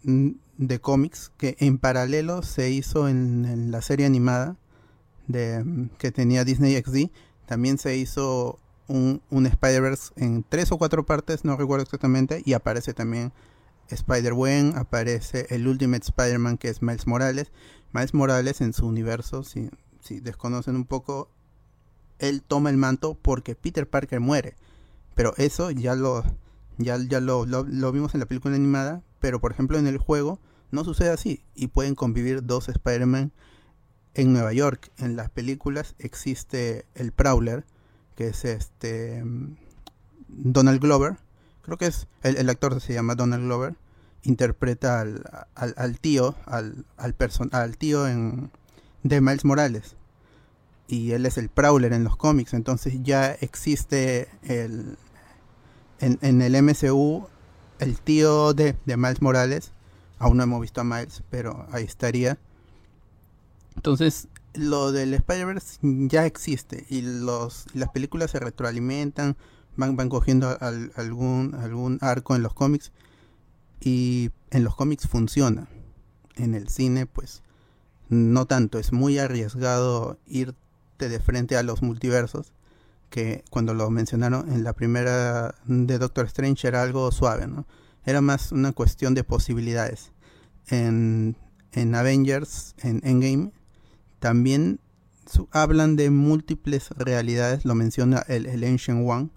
de cómics, que en paralelo se hizo en, la serie animada de, que tenía Disney XD, también se hizo un, un Spider-Verse en tres o cuatro partes, no recuerdo exactamente, y aparece también Spider-Wen, aparece el Ultimate Spider-Man que es Miles Morales. Miles Morales en su universo, si, si desconocen un poco, él toma el manto porque Peter Parker muere. Pero eso ya lo ya, ya lo, lo, vimos en la película animada, pero por ejemplo en el juego no sucede así y pueden convivir dos Spider-Man en Nueva York. En las películas existe el Prowler, que es este mm, Donald Glover, creo que es, el, actor se llama Donald Glover, interpreta al, al, tío, al, al, al tío en, de Miles Morales. Y él es el Prowler en los cómics, entonces ya existe el, en, en el MCU el tío de, de Miles Morales. Aún no hemos visto a Miles, pero ahí estaría. Entonces, lo del Spider-Verse ya existe y los, las películas se retroalimentan van, van cogiendo algún, algún arco en los cómics y en los cómics funciona. En el cine, pues, no tanto. Es muy arriesgado irte de frente a los multiversos, que cuando lo mencionaron en la primera de Doctor Strange era algo suave, ¿no? Era más una cuestión de posibilidades. En, en Avengers, en Endgame, también hablan de múltiples realidades, lo menciona el, el Ancient One,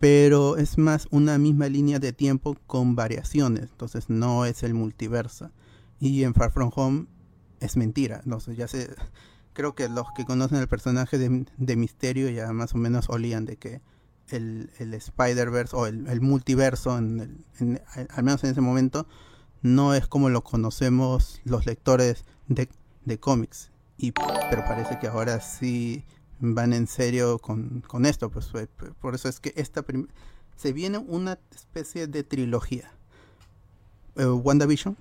pero es más una misma línea de tiempo con variaciones, entonces no es el multiverso. Y en Far From Home es mentira, sé, ya sé, creo que los que conocen el personaje de, de Misterio ya más o menos olían de que el, el Spider-Verse o el, el multiverso, en el- en- al menos en ese momento, no es como lo conocemos los lectores de, de cómics. Y, pero parece que ahora sí van en serio con, con esto. Pues, por eso es que esta se viene una especie de trilogía. Eh, WandaVision,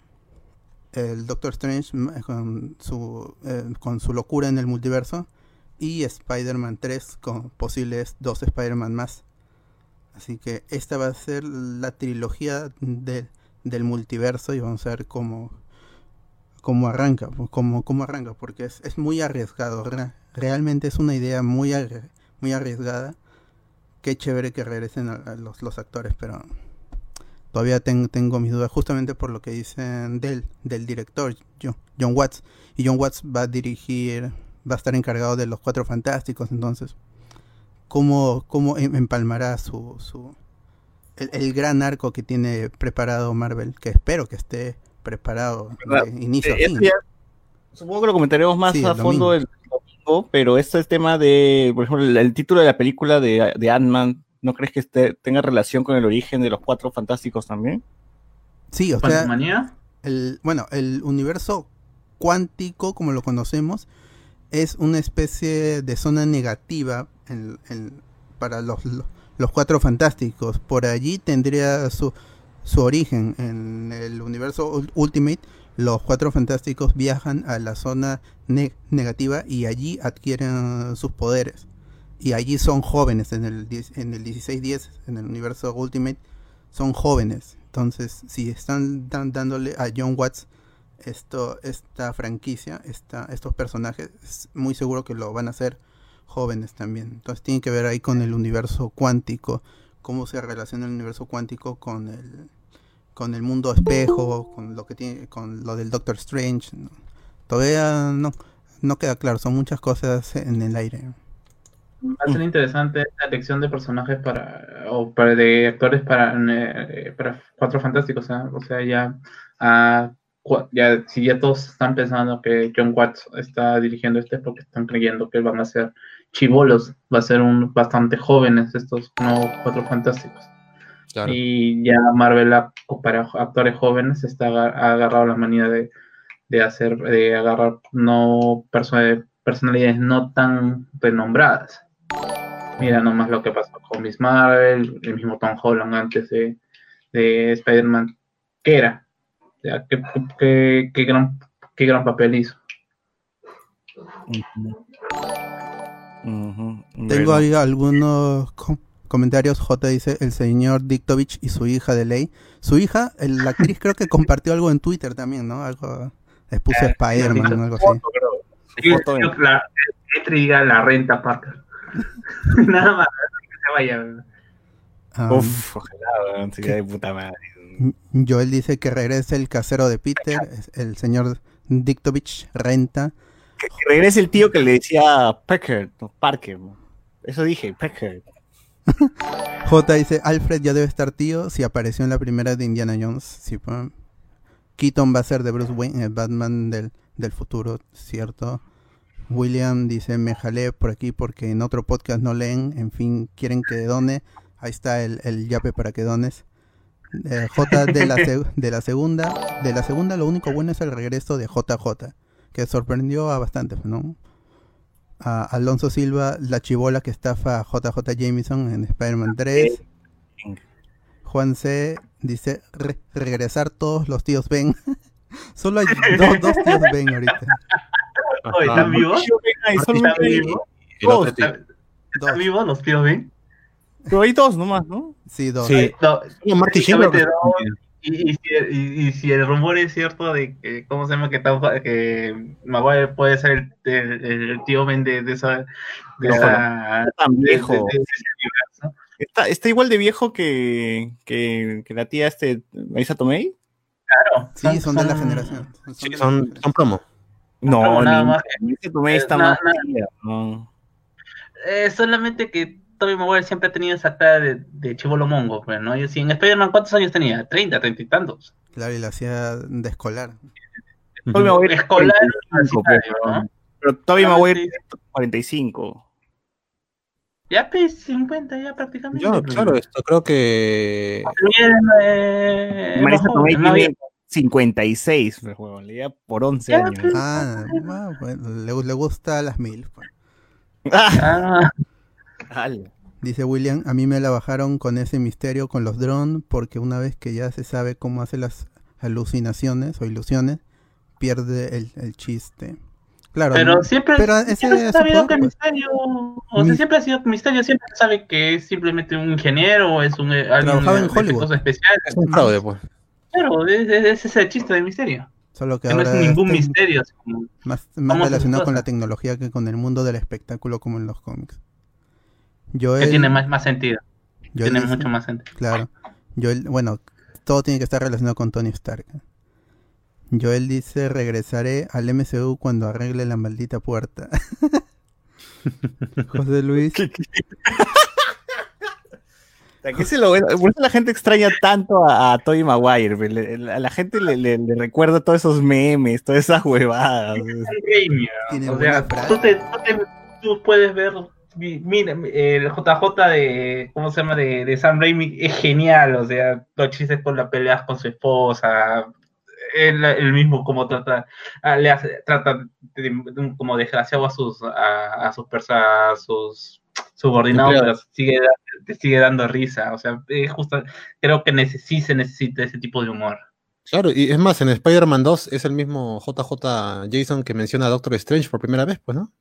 el Doctor Strange con su, eh, con su locura en el multiverso y Spider-Man 3 con posibles dos Spider-Man más. Así que esta va a ser la trilogía de- del multiverso y vamos a ver cómo, cómo arranca, pues, cómo, cómo arranca, porque es, es muy arriesgado. re- realmente es una idea muy, muy arriesgada. Qué chévere que regresen a, a los, los actores, pero todavía ten- tengo mis dudas, justamente por lo que dicen del, del director, Jo- John Watts. Y John Watts va a dirigir, va a estar encargado de los Cuatro Fantásticos, entonces, ¿cómo, cómo em- empalmará su, su el, el gran arco que tiene preparado Marvel? Que espero que esté preparado de inicio a
Eh,
fin.
ya- supongo que lo comentaremos más
Sí,
a fondo el pero este es tema de, por ejemplo, el, el título de la película de, de Ant-Man, ¿no crees que este, tenga relación con el origen de los cuatro fantásticos también?
Sí, o sea, el, bueno, el universo cuántico, como lo conocemos, es una especie de zona negativa en- en- para los, los, cuatro fantásticos. Por allí tendría su, su origen. En el universo ul- Ultimate, los cuatro fantásticos viajan a la zona ne- negativa y allí adquieren sus poderes. Y allí son jóvenes en el, 10 en el 1610, en el universo Ultimate, son jóvenes. Entonces, si están dándole a John Watts esto, esta franquicia, esta, estos personajes, es muy seguro que lo van a hacer jóvenes también. Entonces tiene que ver ahí con el universo cuántico, cómo se relaciona el universo cuántico con el con el mundo espejo, con lo que tiene, con lo del Doctor Strange. ¿no? Todavía no, no queda claro, son muchas cosas en el aire.
Va a ser interesante la elección de personajes para, o para- de actores para, eh, para Cuatro Fantásticos, ¿ah? o sea, ya, ah, ya, si ya todos están pensando que John Watts está dirigiendo este, es porque están creyendo que van a ser chivolos, va a ser un bastante jóvenes estos nuevos Cuatro Fantásticos.
Claro.
Y ya Marvel, para actores jóvenes, está ha agarrado la manía de, de hacer, de agarrar no perso- personalidades no tan renombradas. Mira nomás lo que pasó con Miss Marvel, el mismo Tom Holland antes de, de Spider-Man. ¿Qué era? O sea, ¿qué, qué- qué gran, qué gran papel hizo?
Tengo ahí algunos comentarios. J dice el señor Diktovich y su hija de ley. Su hija, el- la actriz creo que compartió algo en Twitter también, ¿no? Algo les puso
Eh,
Spider-Man o algo así.
Foto, foto en-
La, que diga la renta Parker. <laughs> Nada más, que se vaya.
Um,
Uf, ojalá, sería de puta madre.
Joel dice que regrese el casero de Peter, el señor Diktovich renta.
Que, que regrese el tío que le decía Parker, no, Parker. ¿no? Eso dije, Parker. <laughs>
J dice Alfred ya debe estar tío si apareció en la primera de Indiana Jones. Sí, pues. Keaton va a ser de Bruce Wayne, el Batman del, del futuro, cierto. William dice me jalé por aquí porque en otro podcast no leen, en fin, quieren que done. Ahí está el, el yape para que dones. Eh, J de la, <laughs> de la segunda, de la segunda lo único bueno es el regreso de JJ, que sorprendió a bastante, ¿no? A Alonso Silva, la chivola que estafa a JJ Jameson en Spider-Man 3. Juan C dice "Re- regresar todos los tíos Ben. <laughs> Solo hay <laughs> dos, dos tíos Ben ahorita. <laughs>
Oye. ¿están vivos?
Dos.
¿Están vivos los tíos Ben?
pero hay dos nomás, ¿no?
Sí, dos.
Sí.
No,
Marty Sheen
Y, y si, y- y si el rumor es cierto de que, ¿cómo se llama? Que, Maguire puede ser el, el- el tío Ben de, de esa. De
No,
esa
Está tan viejo.
de- de ese universo.
Está, está igual de viejo que, que, que la tía este, Marisa Tomei.
Claro.
Sí, son de la generación. Son
Sí, son, promo.
No,
No, nada
ni-
más.
Marisa Tomei está
Eh,
más tía, no.
Eh, solamente que Tobey Maguire siempre ha tenido esa cara de, de chivolo mongo, pues, ¿no? Y si en Spider-Man, ¿cuántos años tenía? 30, 30 y tantos.
Claro, y la hacía de escolar.
Tobey Maguire
Escolar,
35,
universitario,
pero-
¿no?
Pero Toby Maguire tiene 45.
Ya pues 50 ya prácticamente.
Yo,
pues.
claro, esto creo que.
Eh,
Marisa Tomei tiene 56, pues, huevón, le lleva por 11
Ya,
años.
pues.
Ah, ah, bueno, le, le gusta las mil. pues.
Ah,
Ah.
Dice William, a mí me la bajaron con ese misterio con los drones porque una vez que ya se sabe cómo hace las alucinaciones o ilusiones, pierde el, el chiste. Claro,
pero
¿no?
siempre,
pero ese
siempre se ha sabido
poder,
que
pues.
Misterio, o sea, siempre ha sido Misterio, siempre se sabe que es simplemente un ingeniero o es un eh, alguien
Trabajaba en Hollywood.
especiales.
Es un fraude, pues.
Claro, es, es- ese es el chiste de Misterio.
Solo que
Que no es ningún
está
misterio. así como-
más, más relacionado con la tecnología que con el mundo del espectáculo como en los cómics.
Que tiene más, más sentido.
Joel
tiene
dice-
mucho más sentido.
Claro. Joel, bueno, todo tiene que estar relacionado con Tony Stark. Joel dice, regresaré al MCU cuando arregle la maldita puerta. <laughs> José Luis,
que ese <laughs> lo- por eso la gente extraña tanto a, a Tobey Maguire. le- le- a la gente le, le- le recuerda todos esos memes, todas esas huevadas.
Tiene
o
buena
sea,
frase.
tú, te- tú te- tú puedes ver, mira, el JJ de, ¿cómo se llama? De, de Sam Raimi es genial, o sea, los chistes con las peleas con su esposa, él, él mismo como trata, ah, le hace, trata de, como desgraciado a sus, a, a sus personas, a sus subordinados, pero sigue, te sigue dando risa, o sea, es justo, creo que neces- sí se necesita ese tipo de humor.
Claro, y es más, en Spider-Man 2 es el mismo JJ Jason que menciona a Doctor Strange por primera vez, pues, ¿no?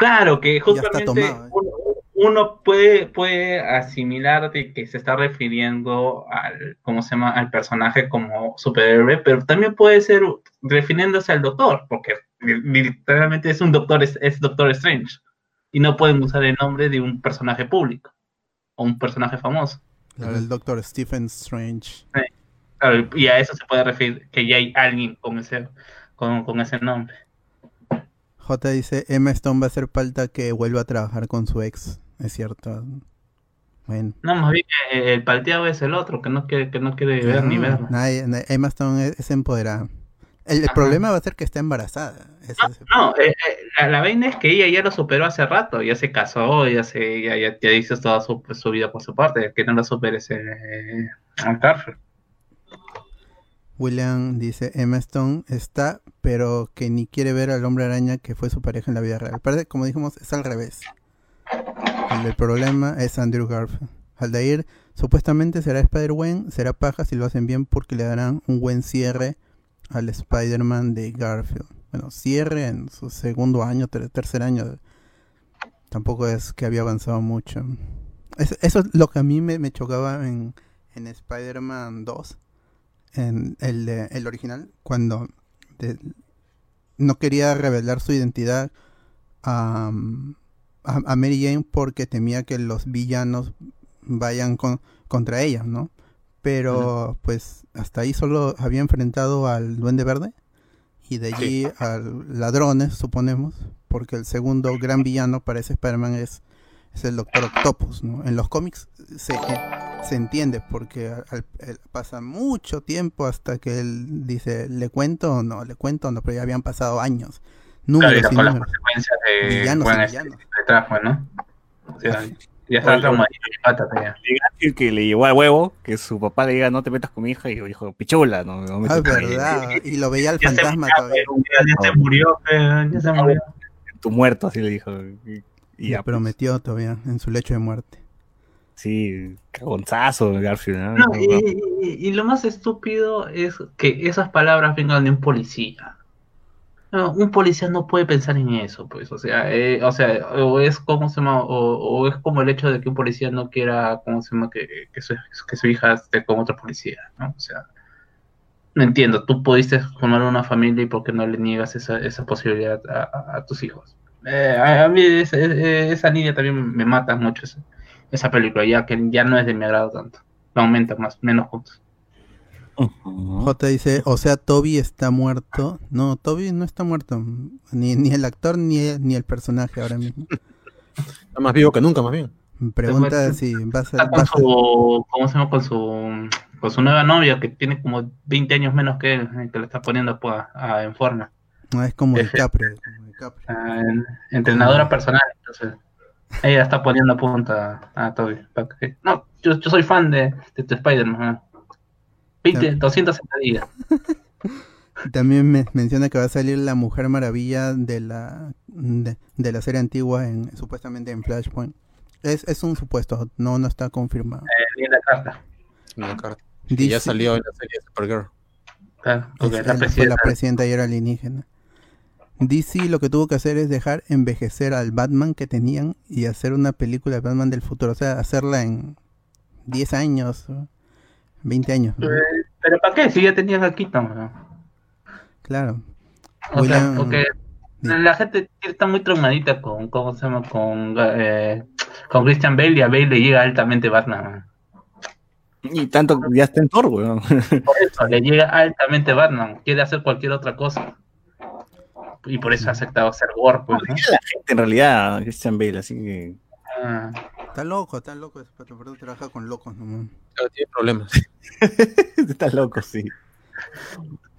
Claro, que justamente
tomado, ¿eh?
uno, uno puede, puede asimilar de que se está refiriendo al, ¿cómo se llama? al personaje como superhéroe, pero también puede ser refiriéndose al doctor, porque li- literalmente es un doctor, es, es Doctor Strange, y no pueden usar el nombre de un personaje público o un personaje famoso.
claro, el Doctor Stephen Strange.
Claro, y a eso se puede referir que ya hay alguien con ese, con, con ese nombre.
J dice, Emma Stone va a hacer falta que vuelva a trabajar con su ex. Es cierto. Bueno.
No, más bien eh, el palteado es el otro, que no quiere, que no quiere ver ni
No,
verlo.
nadie- na- Emma Stone es, es empoderada. El, problema va a ser que está embarazada. Ese es el-
No, eh, eh, la, la vaina es que ella ya lo superó hace rato, ya se casó, ya se, ya, ya, ya hizo toda su, su vida por su parte, que no lo supere ese eh.
William dice, Emma Stone está, pero que ni quiere ver al hombre araña que fue su pareja en la vida real. Parece, como dijimos, es al revés. El, problema es Andrew Garfield. Aldair supuestamente será Spider-Man, será paja si lo hacen bien porque le darán un buen cierre al Spider-Man de Garfield. Bueno, cierre en su segundo año, ter- tercer año. Tampoco es que había avanzado mucho. Es- eso es lo que a mí me, me chocaba en, en Spider-Man 2 en el, de- el original, cuando no quería revelar su identidad a, a, a Mary Jane porque temía que los villanos vayan con, contra ella, ¿no? Pero pues hasta ahí solo había enfrentado al Duende Verde y de allí a ladrones, suponemos, porque el segundo gran villano para ese Spider-Man es, es el Doctor Octopus, ¿no? En los cómics se, se entiende porque al- al- pasa mucho tiempo hasta que él dice, ¿le cuento o no? ¿Le cuento o no? Pero ya habían pasado años.
Claro, y
Números y
con las
números.
consecuencias de
Villanos
bueno, este trabajo, ¿no? O sea, ya está ya.
Garfield que le llevó al huevo, que su papá le diga no te metas con mi hija, y dijo, pichula, no, no me
Ah, verdad. Y lo veía el
Ya se,
fantasma todavía.
ya se murió, eh, ya se murió.
tu muerto, así le dijo. Y, ya, pues,
prometió todavía en su lecho de muerte.
Sí, cagonzazo Garfield, ¿no?
No, y, y- y lo más estúpido es que esas palabras vengan de un policía. No, un policía no puede pensar en eso, pues, o sea, eh, o sea, o es como se llama, o, o es como el hecho de que un policía no quiera, ¿cómo se llama? Que, que, su, que su hija esté con otro policía, ¿no? O sea, no entiendo, tú pudiste formar una familia y por qué no le niegas esa, esa posibilidad a, a- a tus hijos. Eh, a, a mí esa, esa niña también me mata mucho esa, esa película, ya que ya no es de mi agrado tanto, no aumenta más, menos puntos.
J dice, o sea, Toby está muerto. No, Toby no está muerto. Ni, ni el actor ni, ni el personaje ahora mismo.
Está más vivo que nunca, más bien.
Pregunta
muerto.
si va a ser...
Está
va
con
a ser-
su, ¿cómo se llama? Con su, con su nueva novia que tiene como 20 años menos que él, eh, que le está poniendo pues, a- en forma.
No, es como <laughs> el Capri.
Ah, entrenadora personal, entonces. Ella está poniendo a punta a Toby. No, yo, yo soy fan de, de, Spider-Man. 20, 200 sentadillas. <laughs>
También me menciona que va a salir la Mujer Maravilla de la de, la serie antigua en supuestamente en Flashpoint. Es, es un supuesto, no no está confirmado.
Eh, la carta.
La carta. ya salió en la serie Supergirl.
Claro, porque la, presidenta. la presidenta y era alienígena. DC lo que tuvo que hacer es dejar envejecer al Batman que tenían y hacer una película de Batman del futuro, o sea, hacerla en 10 años, 20 años.
Pero, ¿para qué? Si ya tenían a Keaton.
Claro.
O sea, porque la gente está muy traumadita con, ¿cómo se llama? Con, eh, con Christian Bale y a Bale le llega altamente Batman.
Y tanto ya está en Thor, weón.
Por eso, le llega altamente Batman. Quiere hacer cualquier otra cosa y por eso ha aceptado ser War. Pues,
la gente en realidad, Christian Bale, así que.
Ah. Está loco, está loco, pero trabaja con locos
nomás. tiene problemas. <laughs>
está loco, sí.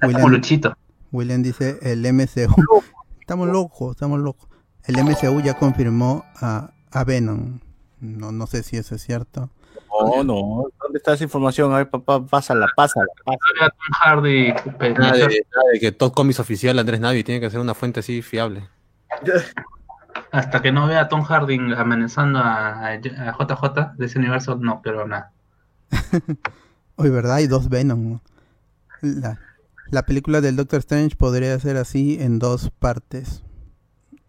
William, Luchito.
William dice el MCU. Estamos locos, estamos locos. El MCU ya confirmó a, a Venom. No, no sé si eso es cierto.
No, no. ¿Dónde está esa información? A ver, papá, pásala, pásala. pásala.
Hardy, nada, de, nada de que Todd Comics oficial Andrés Navi tiene que ser una fuente así fiable.
Hasta que no vea a Tom Harding amenazando a, JJ de ese universo, no, pero nada. <laughs>
Hoy, ¿verdad? Hay dos Venom. La, la película del Doctor Strange podría ser así en dos partes.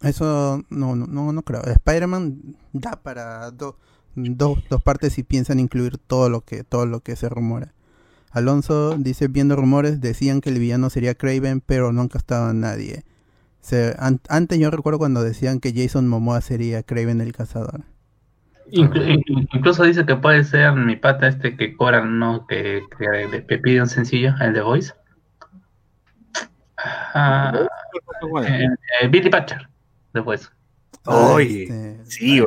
Eso no, no, no, no creo. Spider-Man da para dos dos, dos partes y piensan incluir todo lo que todo lo que se rumora. Alonso dice, viendo rumores, decían que el villano sería Craven, pero nunca estaba nadie. antes yo recuerdo cuando decían que Jason Momoa sería Craven el cazador.
incluso dice que puede ser mi pata este que cobra, no, que, que, pide un sencillo, el de Voice. Ah, eh, eh, Billy Patcher, de Voice.
Oye, este, sí,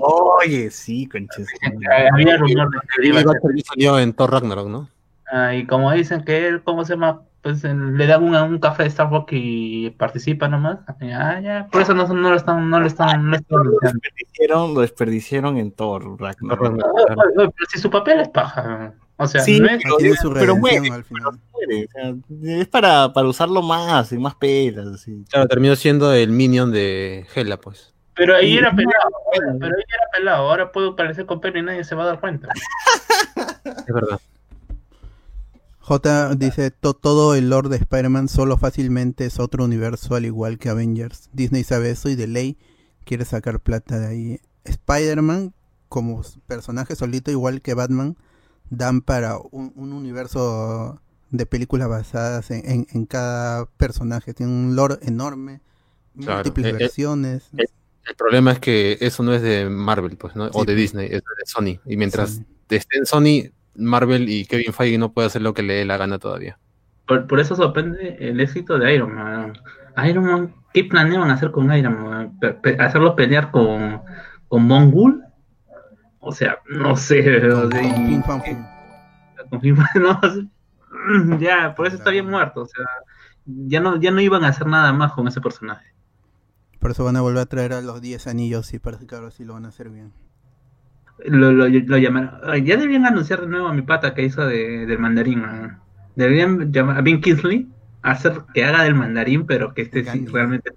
oye, sí, conches. <laughs> Había
rumor de que salió en Thor Ragnarok, ¿no?
Ah, y como dicen que él, ¿cómo se llama? Pues le dan un, un café de Starbucks y participa nomás. Ah, ya, por eso no, no lo están, no lo están, no
lo desperdiciaron, lo desperdiciaron en Thor Ragnarok.
pero si su papel es paja. O sea,
sí, no es, pero, su pero muere, al final. Muere, o sea, es para, para usarlo más y más pelas. Así.
Claro, terminó siendo el minion de Hela, pues.
Pero ahí era pelado, pero ahí era pelado. Ahora puedo parecer con pelo y nadie se va a dar cuenta. <laughs>
es verdad.
J dice, todo el lore de Spider-Man solo fácilmente es otro universo al igual que Avengers. Disney sabe eso y de ley quiere sacar plata de ahí. Spider-Man como personaje solito igual que Batman dan para un, universo de películas basadas en, cada personaje. Tiene un lore enorme, múltiples eh, eh, versiones.
Eh, el problema es que eso no es de Marvel, pues, ¿no? o de Disney, es de Sony. Y mientras esté en Sony, Marvel y Kevin Feige no puede hacer lo que le dé la gana todavía.
Por, eso sorprende el éxito de Iron Man. Iron Man, ¿qué planean hacer con Iron Man? ¿Hacerlo pelear con, con Mongul? O sea, no sé. ya, por eso está bien muerto. O sea, ya no, ya no iban a hacer nada más con ese personaje.
Por eso van a volver a traer a los 10 anillos y parece que ahora sí lo van a hacer bien.
Lo, lo, llamaron. Ya debían anunciar de nuevo a mi pata que hizo de, del mandarín. Deberían llamar a Ben Kingsley hacer que haga del mandarín, pero que este sí, realmente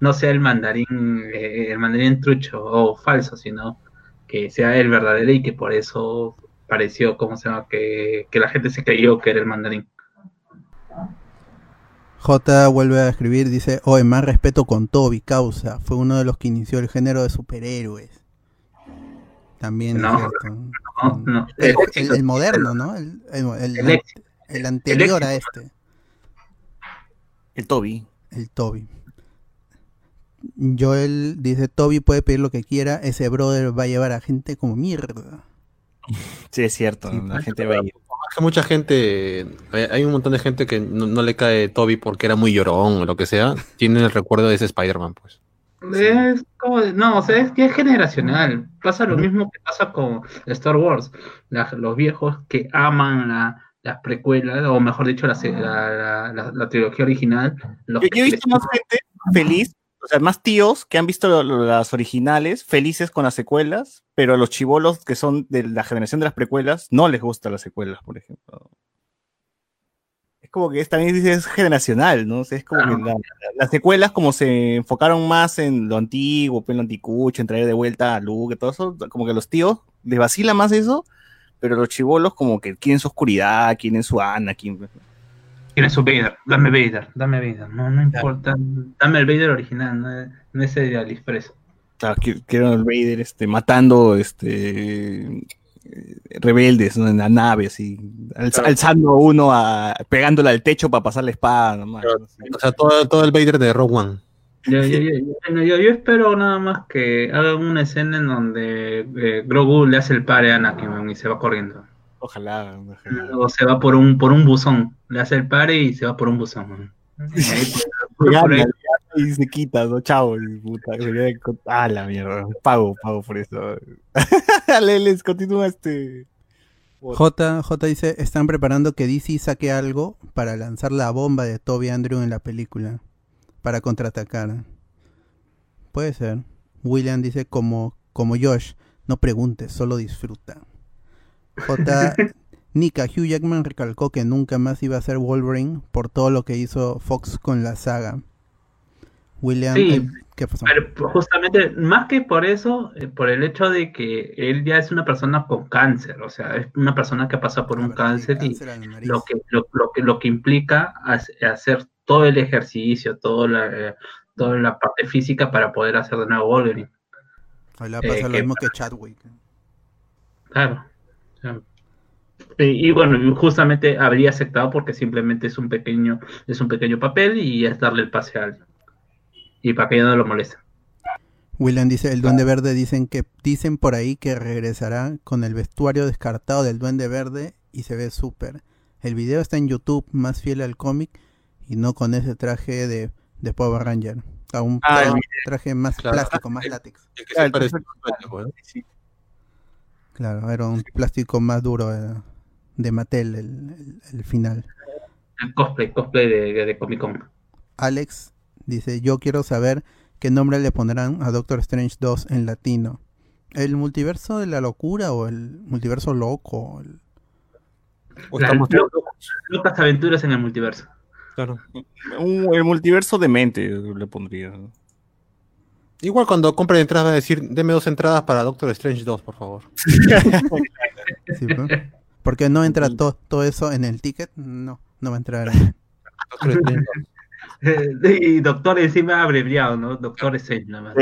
no sea, el mandarín, eh, el mandarín trucho o falso, sino que sea el verdadero y que por eso pareció, como se llama? Que, que la gente se creyó que era el mandarín.
J vuelve a escribir, dice, oye, más respeto con Toby, causa, fue uno de los que inició el género de superhéroes. También es cierto. El, moderno, ¿no? El, el anterior a este.
El Toby.
El Toby. Joel dice, Toby puede pedir lo que quiera, ese brother va a llevar a gente como mierda.
Sí, es cierto, la gente va a ir
que mucha gente, hay un montón de gente que no, le cae Toby porque era muy llorón o lo que sea, tiene el recuerdo de ese Spider-Man, pues.
Es como, no, o sea, es que es generacional. Pasa lo mismo que pasa con Star Wars. los viejos que aman la, las precuelas, o mejor dicho, la, la, trilogía original.
Yo, he visto más gente feliz, o sea, más tíos que han visto las originales, felices con las secuelas, pero a los chivolos que son de la generación de las precuelas no les gustan las secuelas, por ejemplo. Es como que también es generacional, ¿no? es como que las secuelas como se enfocaron más en lo antiguo, en lo anticucho, en traer de vuelta a Luke, todo eso, como que a los tíos les vacila más eso, pero los chivolos como que quieren su oscuridad, quieren su Anakin. Pues,
quieren su Vader, dame Vader, dame Vader, no, no importa, dame el Vader original, no, no ese de AliExpress.
Claro, quiero el Vader este, matando este rebeldes en la nave, así, alzando uno, a, pegándole al techo para pasar la espada.
O sea, todo, todo el Vader de Rogue One.
Yo, yo, espero nada más que hagan una escena en donde eh, Grogu le hace el pare a Anakin y se va corriendo.
Ojalá, ojalá.
O se va por un, por un buzón. Le hace el pare y se va por un buzón. <laughs>
Y, se quita, ¿no? Chao, puta. Ah, la mierda. Pago, pago por eso. <laughs> les continúa este.
J, J dice, están preparando que DC saque algo para lanzar la bomba de Toby Andrew en la película para contraatacar. Puede ser. William dice como, como Josh, no preguntes, solo disfruta. J. Nika, Hugh Jackman recalcó que nunca más iba a ser Wolverine por todo lo que hizo Fox con la saga. William,
eh, ¿qué pasó? Pero justamente, más que por eso, eh, por el hecho de que él ya es una persona con cáncer, o sea, es una persona que pasa por un cáncer, y lo que, lo, que, lo que implica hacer todo el ejercicio, todo la, eh, toda la parte física para poder hacer de nuevo Wolverine.
Ahí le pasa lo mismo que Chadwick.
Claro. Y, bueno, justamente habría aceptado porque simplemente es un pequeño, es un pequeño papel y es darle el pase a alguien. Y para que ya no lo moleste.
William dice, el Duende Verde dicen que dicen por ahí que regresará con el vestuario descartado del Duende Verde y se ve súper. El video está en YouTube, más fiel al cómic y no con ese traje de, de Power Ranger. A un ah, traje más plástico, más látex. Claro, era un plástico más duro eh, de Mattel el, el, final.
El cosplay, cosplay de, de Comic Con.
Alex dice, yo quiero saber qué nombre le pondrán a Doctor Strange 2 en latino. ¿El multiverso de la locura o el multiverso loco? El...
locas aventuras en el multiverso.
Claro. el multiverso de mente le pondría.
Igual cuando compre entradas va a decir, deme dos entradas para Doctor Strange 2, por favor. <laughs>
Porque no entra todo eso en el ticket, no, no va a entrar. <laughs>
y doctor encima abreviado, ¿no? Doctor Strange nada más.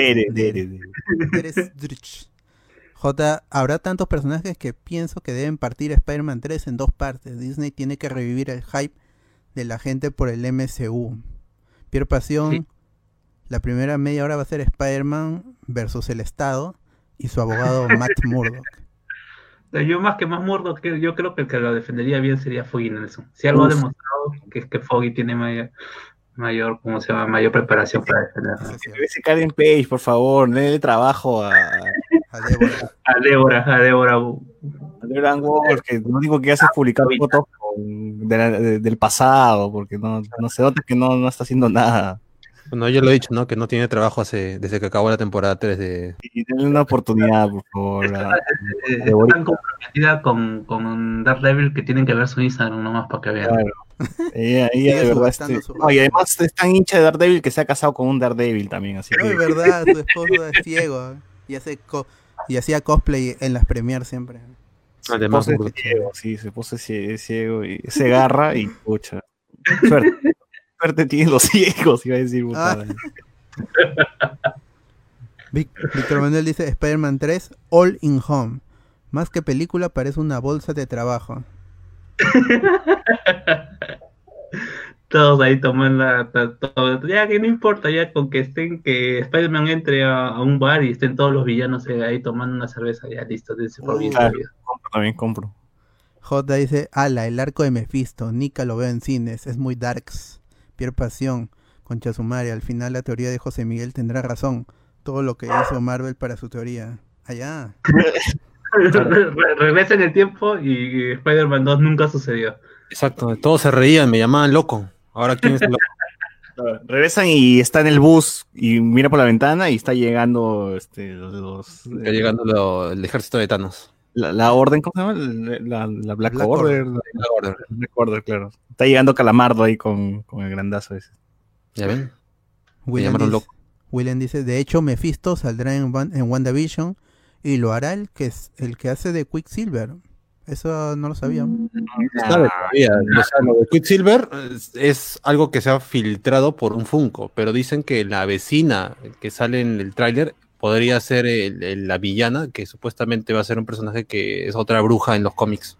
J, habrá tantos personajes que pienso que deben partir Spider-Man 3 en dos partes. Disney tiene que revivir el hype de la gente por el MCU. Pierre Pasión, la primera media hora va a ser Spider-Man versus el Estado y su abogado <laughs> Matt Murdock.
Yo más que más Murdock, yo creo que el que lo defendería bien sería Foggy Nelson. Si algo ha demostrado que es que Foggy tiene mayor, mayor, ¿cómo se llama? Mayor preparación para defender.
Ese Karen Page, por favor, déle trabajo a,
a Débora. A Débora, a Débora. A
Débora porque lo único que hace es publicar fotos del pasado, porque no, no se nota que no, no está haciendo nada.
Bueno, yo lo he dicho, ¿no? Que no tiene trabajo hace, desde que acabó la temporada 3 de...
Y tiene una oportunidad, por favor.
Están comprometidas con, con Daredevil que tienen que ver su Instagram nomás para que vean. Claro.
Ella, ella de verdad este... y además es tan hincha de Daredevil que se ha casado con un Daredevil también, así
que... es verdad, tu esposo es ciego y hace y hacía cosplay en las premier siempre.
Además, se ciego, sí, se puso ciego y se agarra y pucha. Suerte. <laughs> Suerte tiene los <laughs> ciegos, iba a decir. Ah. <laughs>
Víctor Manuel dice Spider-Man 3 All in Home. Más que película parece una bolsa de trabajo. <laughs>
todos ahí toman la. ya que no importa, ya con que estén, que Spider-Man entre a, un bar y estén todos los villanos ahí tomando una cerveza, ya listo, dice por bien
compro, también compro.
J dice: Ala, el arco de Mephisto. Nika lo veo en cines, es muy darks. Pierre Pasión, Concha Sumaria. Al final, la teoría de José Miguel tendrá razón. Todo lo que hizo Marvel para su teoría. Allá.
regresa en el tiempo y Spider-Man 2 nunca sucedió.
Exacto, todos se reían, me llamaban loco. Ahora quién es el loco. <laughs>
Regresan y está en el bus y mira por la ventana y está llegando este, los,
está llegando lo, el ejército de Thanos.
La, la, orden, ¿cómo se llama? La, la Black, Black, Order. Order. Black Order. Black Order, claro. Está llegando Calamardo ahí con, con el grandazo ese.
¿Ya ven?
William dice, loco. William dice, de hecho Mephisto saldrá en, en WandaVision y lo hará el que es el que hace de Quicksilver. Eso no lo sabía.
No, sabe todavía. O sea, lo de Quicksilver es, es, algo que se ha filtrado por un Funko, pero dicen que la vecina que sale en el tráiler podría ser el, el, la villana, que supuestamente va a ser un personaje que es otra bruja en los cómics.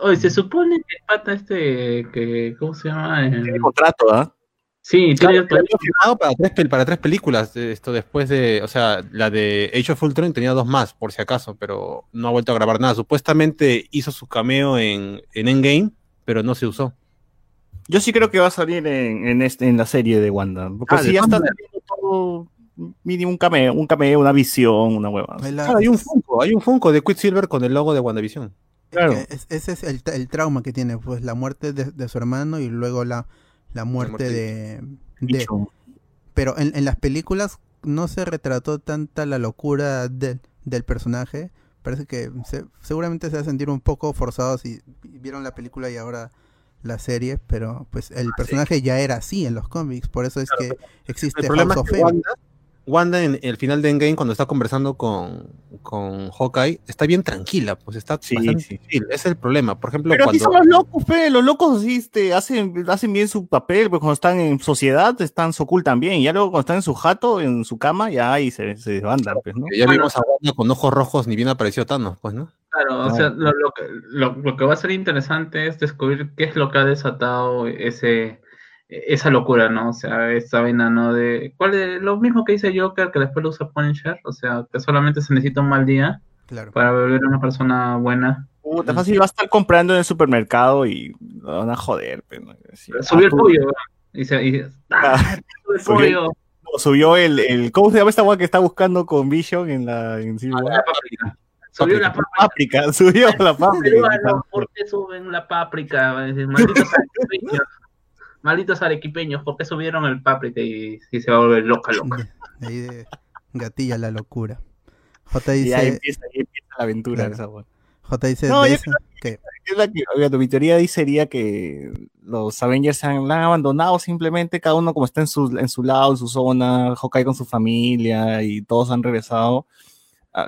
Oye, se supone que pata este, que, ¿cómo se llama? El...
Tiene contrato, ¿ah? ¿eh?
Sí,
claro, tiene firmado para tres, para tres películas. Esto después de, o sea, la de Age of Ultron tenía dos más, por si acaso, pero no ha vuelto a grabar nada. Supuestamente hizo su cameo en, en Endgame, pero no se usó.
Yo sí creo que va a salir en, en, este, en la serie de Wanda. Porque ah, si ya está todo mínimo un cameo, un cameo, una visión, una hueva.
Claro, hay un Funko, hay un Funko de Quicksilver con el logo de WandaVision.
Claro. Es, ese es el, el, trauma que tiene, pues la muerte de, de su hermano y luego la, la muerte, la muerte de, de, pero en, en, las películas no se retrató tanta la locura de, del personaje parece que se, seguramente se va a sentir un poco forzado si vieron la película y ahora la serie pero pues el personaje sí. ya era así en los cómics por eso es claro, que existe
el House of Wanda, Wanda en el final de Endgame cuando está conversando con, con Hawkeye está bien tranquila, pues está
sí,
bastante
sí.
chill. Ese es el problema. Por ejemplo,
Pero
cuando...
aquí son los locos, fe, los locos sí, este, hacen, hacen bien su papel, pues cuando están en sociedad están so cool también, y ya luego cuando están en su jato, en su cama, ya ahí se, se desbandan, pues, ¿no?
Ya vimos a Wanda con ojos rojos, ni bien apareció Thanos, pues, ¿no?
Claro, o sea, lo, lo, que, lo, lo que va a ser interesante es descubrir qué es lo que ha desatado ese esa locura, ¿no? O sea, esa vaina, ¿no? De, ¿cuál es lo mismo que dice Joker, que después lo usa Punisher? O sea, que solamente se necesita un mal día
claro.
para volver una persona buena.
Puta, fácil va a estar comprando en el supermercado y lo van a joder. Pero,
sí. Subió el pollo, y se, y, <laughs> ¡ah, el pollo.
Subió el, el, ¿cómo se llama esta weá que está buscando con Vision en la en
ah, la páprica. Subió la páprica.
páprica. <laughs> Subió la páprica.
¿Por qué suben la páprica? Malditos <laughs> malditos arequipeños, ¿por qué subieron el paprika y, y, se va a volver loca, loca? <laughs>
Ahí de gatilla la locura. J dice.
Y ahí empieza, ahí empieza la aventura
claro.
esa.
J dice.
No,
de
yo creo que, la que, oiga, mi teoría ahí sería que los Avengers se han, la han abandonado simplemente, cada uno como está en su, en su lado, en su zona, Hawkeye con su familia y todos han regresado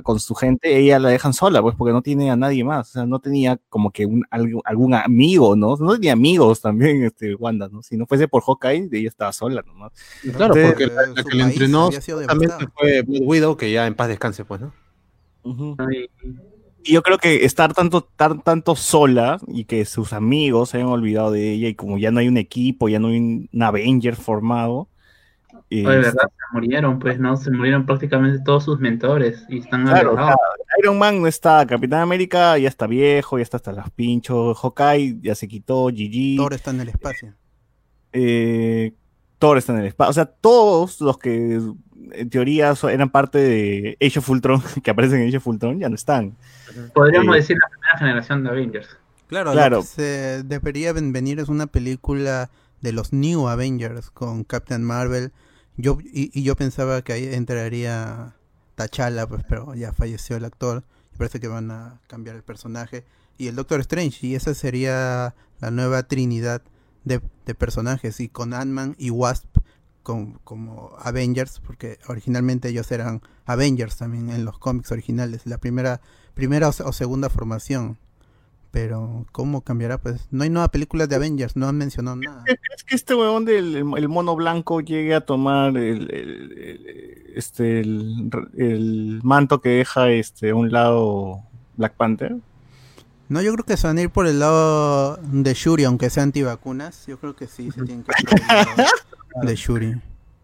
con su gente, ella la dejan sola, pues porque no tiene a nadie más, o sea, no tenía como que un, algún, algún amigo, ¿no? No tenía amigos también, <laughs> este, Wanda, ¿no? Si no fuese por Hawkeye, ella estaba sola, ¿no?
Claro, Entonces, porque la, la que le entrenó también fue Black Widow, que ya en paz descanse, pues, ¿no?
Uh -huh. Y yo creo que estar tanto, tan, tanto sola y que sus amigos se hayan olvidado de ella y como ya no hay un equipo, ya no hay un Avenger formado,
de verdad, se murieron, pues, ¿no? Se murieron prácticamente todos sus mentores y están
claro, claro, Iron Man no está, Capitán América ya está viejo, ya está hasta los pinchos, Hawkeye ya se quitó, GG.
Thor está en el espacio.
Eh, Thor está en el espacio. O sea, todos los que en teoría eran parte de Age of Ultron, <laughs> que aparecen en Age of Ultron, ya no están.
Podríamos eh, decir la primera generación de Avengers.
Claro, claro. Lo que se debería venir es una película de los New Avengers con Captain Marvel. Yo, y, y, yo pensaba que ahí entraría T'Challa, pues, pero ya falleció el actor. Parece que van a cambiar el personaje. Y el Doctor Strange, y esa sería la nueva trinidad de, de personajes. Y con Ant-Man y Wasp como Avengers, porque originalmente ellos eran Avengers también en los cómics originales. La primera, primera o segunda formación pero ¿cómo cambiará? Pues no hay nueva película de Avengers, no han mencionado nada.
¿Crees que este weón del el mono blanco llegue a tomar el, el, el este el, el, manto que deja este a un lado Black Panther?
No, yo creo que se van a ir por el lado de Shuri, aunque sea antivacunas. Yo creo que sí, se tienen que ir por el lado <laughs> de Shuri.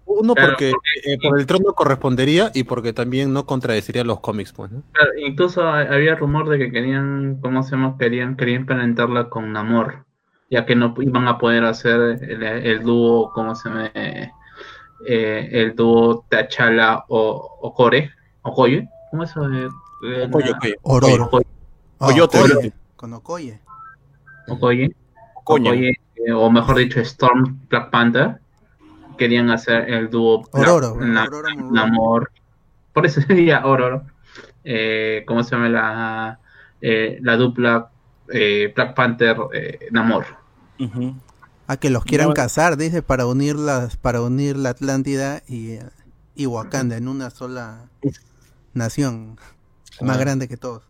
Uno claro, porque, porque eh, por el trono correspondería y porque también no contradeciría los cómics, pues, ¿no?
Claro, incluso había rumor de que querían, ¿cómo se llama? Querían, querían implementarla con Namor, ya que no iban a poder hacer el, el dúo, ¿cómo se llama? Eh, el dúo T'Challa o, o Core, o Koye, ¿cómo es eso?
Okoye,
la-
Okoye.
Ororo.
Okoye.
Coyote,
Okoye,
Okoye.
Con Okoye.
Okoye. Okoye, eh, o mejor dicho, Storm Black Panther. Querían hacer el dúo Black-
Ororo.
Namor. Por eso <laughs> sería Ororo. Eh, ¿Cómo se llama la, eh, la dupla eh, Black Panther eh, Namor?
Ah, que los quieran
No.
casar, dice, para unir las, para unir la Atlántida y, y Wakanda en una sola nación más
Ah.
grande que todos.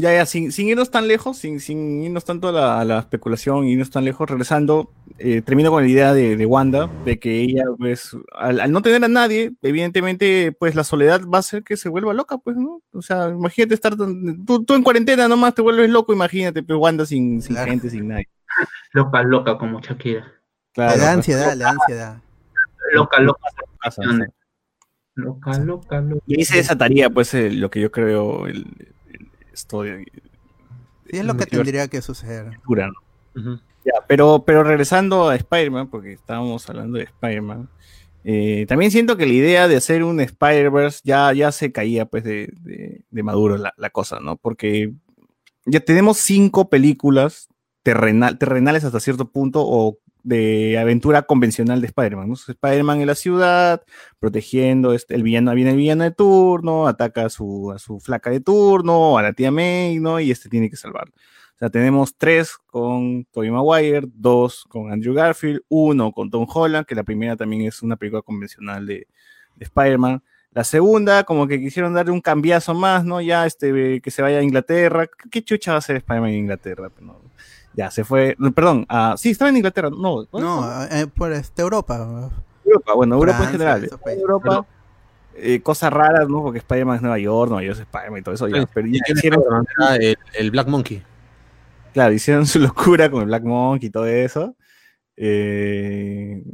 Ya, ya, sin, sin irnos tan lejos, sin, sin irnos tanto a la, a la especulación, irnos tan lejos, regresando, eh, termino con la idea de, de Wanda, de que ella, pues, al, al no tener a nadie, evidentemente, pues la soledad va a hacer que se vuelva loca, pues, ¿no? O sea, imagínate estar, tan- tú, tú en cuarentena nomás te vuelves loco, imagínate, pues Wanda sin, sin
Claro.
gente, sin nadie.
Loca, loca como Shakira.
Claro, pues,
ansiedad, le da ansiedad.
Loca, loca, loca, loca, loca, loca.
Y ahí se desataría, pues, eh, lo que yo creo, el, el- esto de
Sí, es lo que tendría que suceder.
cultura, ¿no? Ya, pero, pero regresando a Spider-Man, porque estábamos hablando de Spider-Man, eh, también siento que la idea de hacer un Spider-Verse ya, ya se caía pues de, de- de maduro la, la cosa, ¿no? Porque ya tenemos cinco películas terrenal, terrenales hasta cierto punto o de aventura convencional de Spider-Man, ¿no? Spider-Man en la ciudad, protegiendo, este, el villano, viene el villano de turno, ataca a su, a su flaca de turno, a la tía May, ¿no? Y este tiene que salvarlo. O sea, tenemos tres con Tobey Maguire, dos con Andrew Garfield, uno con Tom Holland, que la primera también es una película convencional de, de Spider-Man. La segunda, como que quisieron darle un cambiazo más, ¿no? Ya este, que se vaya a Inglaterra. ¿Qué- ¿Qué chucha va a hacer Spider-Man en Inglaterra? No, ya se fue, perdón, ah, sí, estaba en Inglaterra, no, ¿dónde
No, eh, por este, Europa.
Europa, bueno, Europa en general. Europa, eh, cosas raras, ¿no? Porque Spider-Man es Nueva York, Nueva York es Spider-Man y todo eso, ya, pero ya
¿Y quién
hicieron?
Era el, el Black Monkey.
Claro, hicieron su locura con el Black Monk y todo eso. Eh,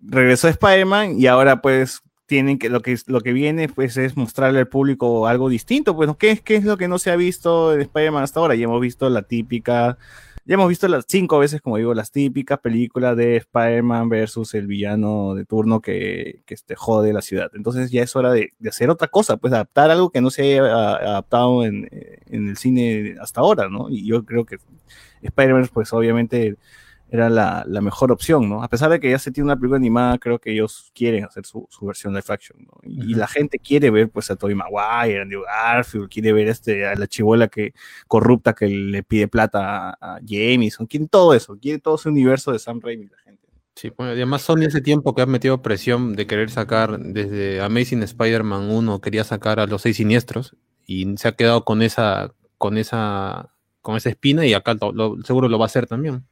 regresó Spider-Man y ahora pues tienen que lo que lo que viene pues es mostrarle al público algo distinto, pues. ¿qué qué es lo que no se ha visto de Spider-Man hasta ahora? Ya hemos visto la típica ya hemos visto las cinco veces, como digo, las típicas películas de Spider-Man versus el villano de turno que, que este, jode la ciudad. Entonces ya es hora de, hacer otra cosa, pues adaptar algo que no se haya adaptado en, en el cine hasta ahora, ¿no? Y yo creo que Spider-Man, pues obviamente era la, la mejor opción, ¿no? A pesar de que ya se tiene una película animada, creo que ellos quieren hacer su, su versión live action, ¿no? Y, y la gente quiere ver, pues, a Tobey Maguire, a Andrew Garfield, quiere ver este, a la chibola que corrupta que le pide plata a, a Jameson, quiere todo eso, quiere todo ese universo de Sam Raimi, la gente.
Sí, pues, además Sony ese tiempo que ha metido presión de querer sacar desde Amazing Spider-Man 1, quería sacar a los seis siniestros y se ha quedado con esa, con esa, con esa espina y acá lo- lo- seguro lo va a hacer también.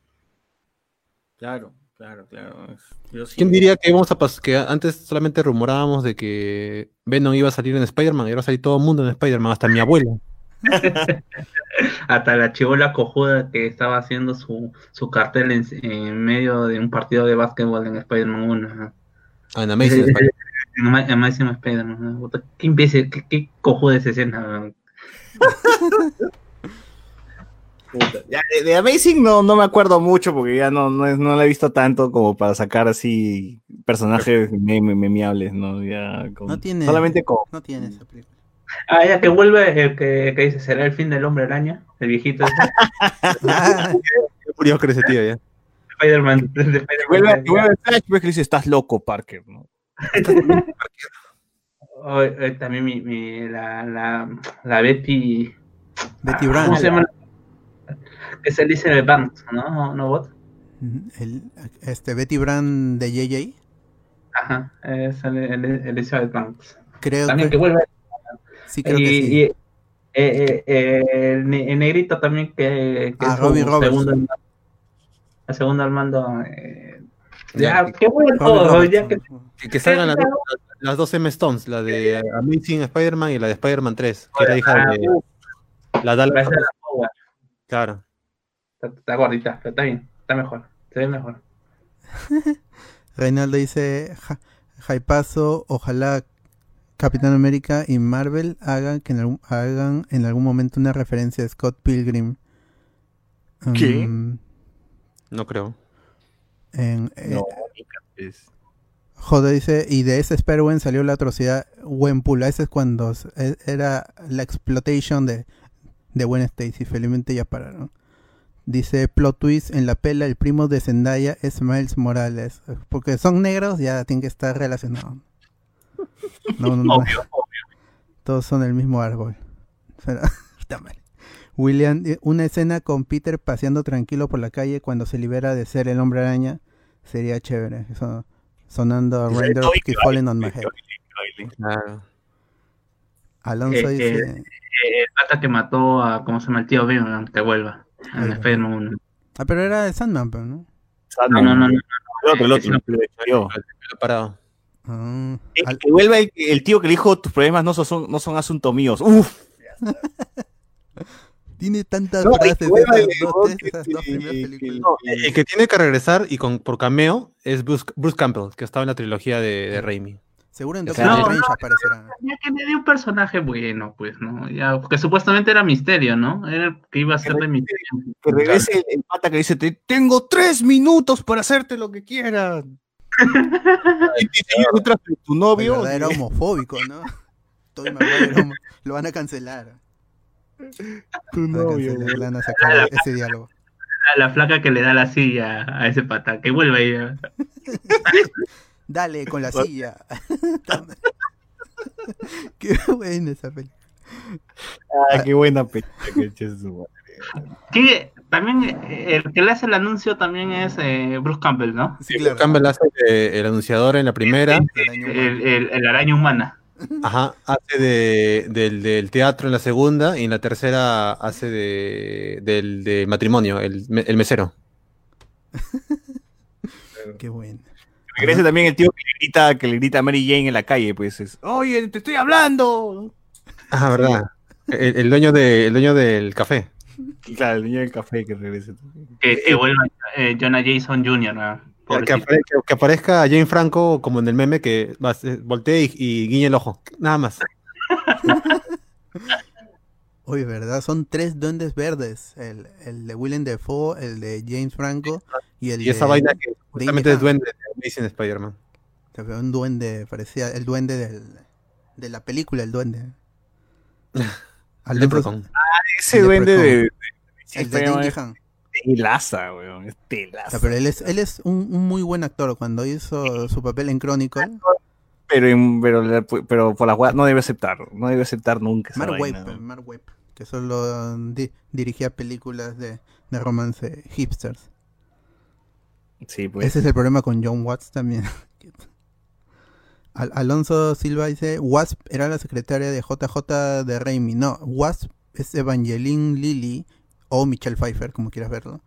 Claro, claro, claro. Yo sí-
¿Quién diría que íbamos a que antes solamente rumorábamos de que Venom iba a salir en Spider-Man y ahora salir todo el mundo en Spider-Man, hasta mi abuela? <laughs>
Hasta la chivola cojuda que estaba haciendo su, su cartel en, en medio de un partido de básquetbol en Spider-Man 1. ¿no?
Ah, en Amazing <laughs> Spider-Man.
En Ama- en Amazing Spider-Man. ¿Qué qué, qué cojuda esa escena? <laughs> ¿no?
Puta. Ya, de, de Amazing no, no me acuerdo mucho porque ya no, no, no la he visto tanto como para sacar así personajes meme- memeables, ¿no? Ya con-
No tiene-
Solamente con...
No tiene esa película.
Ah, ya que vuelve el que, que dice, ¿será el fin del hombre araña? El viejito
con ese <laughs> tío ya.
Spider-Man. de Spider-Man.
Vuelve, vuelve Flash, ves que le dice, estás loco, Parker, ¿no? <laughs>
Oh, eh, también mi, mi- la, la, la Betty.
Betty
¿Cómo
Brand.
se llama? Que se dice el Banks, ¿no? ¿No, bot?
El, este, Betty Brand de JJ.
Ajá, es el, el, Elizabeth Banks.
Creo
También que
que
vuelve.
sí, creo
y,
que sí.
y, eh, eh, eh, el, ne- el negrito también que, que
Ah,
es su
Robbie Roberts.
segundo, al mando- el segundo al mando. eh,
Ya,
ya, qué bueno
Robbie
todo,
Roberts.
ya que
Que, que salgan las, dos- las dos M Stones, la de Amazing Spider-Man y la de Spider-Man 3, que era hija
Ah,
de
uh,
la Dallas. Claro.
Está, está gordita, pero está bien, está mejor, se ve mejor. <laughs>
Reinaldo dice, "Ja- Jaipazo, ojalá Capitán América y Marvel hagan, que en algún, hagan en algún momento una referencia a Scott Pilgrim.
¿Qué?
Mm,
No creo.
en- eh,
No, es-
Joder, dice, y de ese Sperwen salió la atrocidad Wenpula. Ese es cuando e- era la exploitation de, de Gwen Stacy. Felizmente ya pararon. Dice plot twist en la pela, el primo de Zendaya es Miles Morales. Porque son negros, ya tienen que estar relacionados. No, no, no.
Obvio, obvio.
Todos son el mismo árbol. Pero. <laughs> William, eh, una escena con Peter paseando tranquilo por la calle cuando se libera de ser el hombre araña sería chévere. Eso, sonando
Sí,
Raindrops
Toby
Keep
que
Falling on My Head.
Claro.
Alonso dice,
el pata que mató a, ¿cómo se llama el tío Ben? Que vuelva. Uno.
ah, pero era de Sandman, pero, ¿no?
No, no, no, no.
El otro, el otro. el que yo.
Parado.
Ah, al-
Que vuelva el, el tío que le dijo tus problemas no son, no son asuntos míos. Uf. <laughs>
tiene tantas
No, y
frases
el-
el el que tiene que regresar y con, por cameo es Bruce, Bruce Campbell, que estaba en la trilogía de, de Raimi.
Seguro en
No,
Doctor
no,
Strange aparecerá.
Ya que le dio un personaje bueno, pues, ¿no? Ya, porque supuestamente era misterio, ¿no? Era el que iba a ser de misterio.
Que regrese el, el pata que dice, "Te- tengo tres minutos para hacerte lo que quieras. <laughs> y te tu novio.
era homofóbico, ¿no? Era homo- lo van a cancelar.
tu novio.
van a sacar ese diálogo.
La, la flaca que le da la silla a ese pata, que vuelva ahí. <laughs> ¿eh?
Dale con la silla. <laughs> <laughs> Qué buena esa película.
Ah, qué buena película <laughs> que
también eh, el que le hace el anuncio también es eh, Bruce Campbell, ¿no?
Sí,
Bruce
claro.
Campbell hace de- el anunciador en la primera,
El año
El, el- el araña humana.
ajá, hace de, del, del teatro en la segunda y en la tercera hace de, del de matrimonio, el, el mesero.
Qué bueno.
Regrese también el tío que le grita, que le grita a Mary Jane en la calle, pues es, oye, te estoy hablando.
Ah, verdad. El, el dueño de, el dueño del café.
Claro, el niño del café que regrese.
Que, que vuelva eh, Jonah Jason Jr. ¿no?
Que,
Pobrecito.
apare- que- aparezca Jane Franco como en el meme que va, se- voltea y, y guiña el ojo. Nada más. <laughs>
Oye, ¿verdad? Son tres duendes verdes. El, el de Willem Dafoe, el de James Franco y el
Y esa
de...
vaina que justamente es duende de Amazing Spider-Man.
Un duende, parecía el duende del, de la película, el duende. <laughs> Al
Leprechaun.
Ese
El
duende de, de,
El de Han.
telaza, weón, es
O
telaza.
sea, pero él es, él es un, un muy buen actor. Cuando hizo su papel en Chronicle,
Pero, en- pero, la- pero por la weá no debe aceptar, no debe aceptar nunca esa
Mark Webb. Mark Webb, que solo di- dirigía películas de, de romance hipsters.
Sí, pues.
Ese es el problema con John Watts también. <laughs> Al- Alonso Silva dice, Wasp era la secretaria de JJ de Raimi. No, Wasp es Evangeline Lilly o Michelle Pfeiffer, como quieras verlo.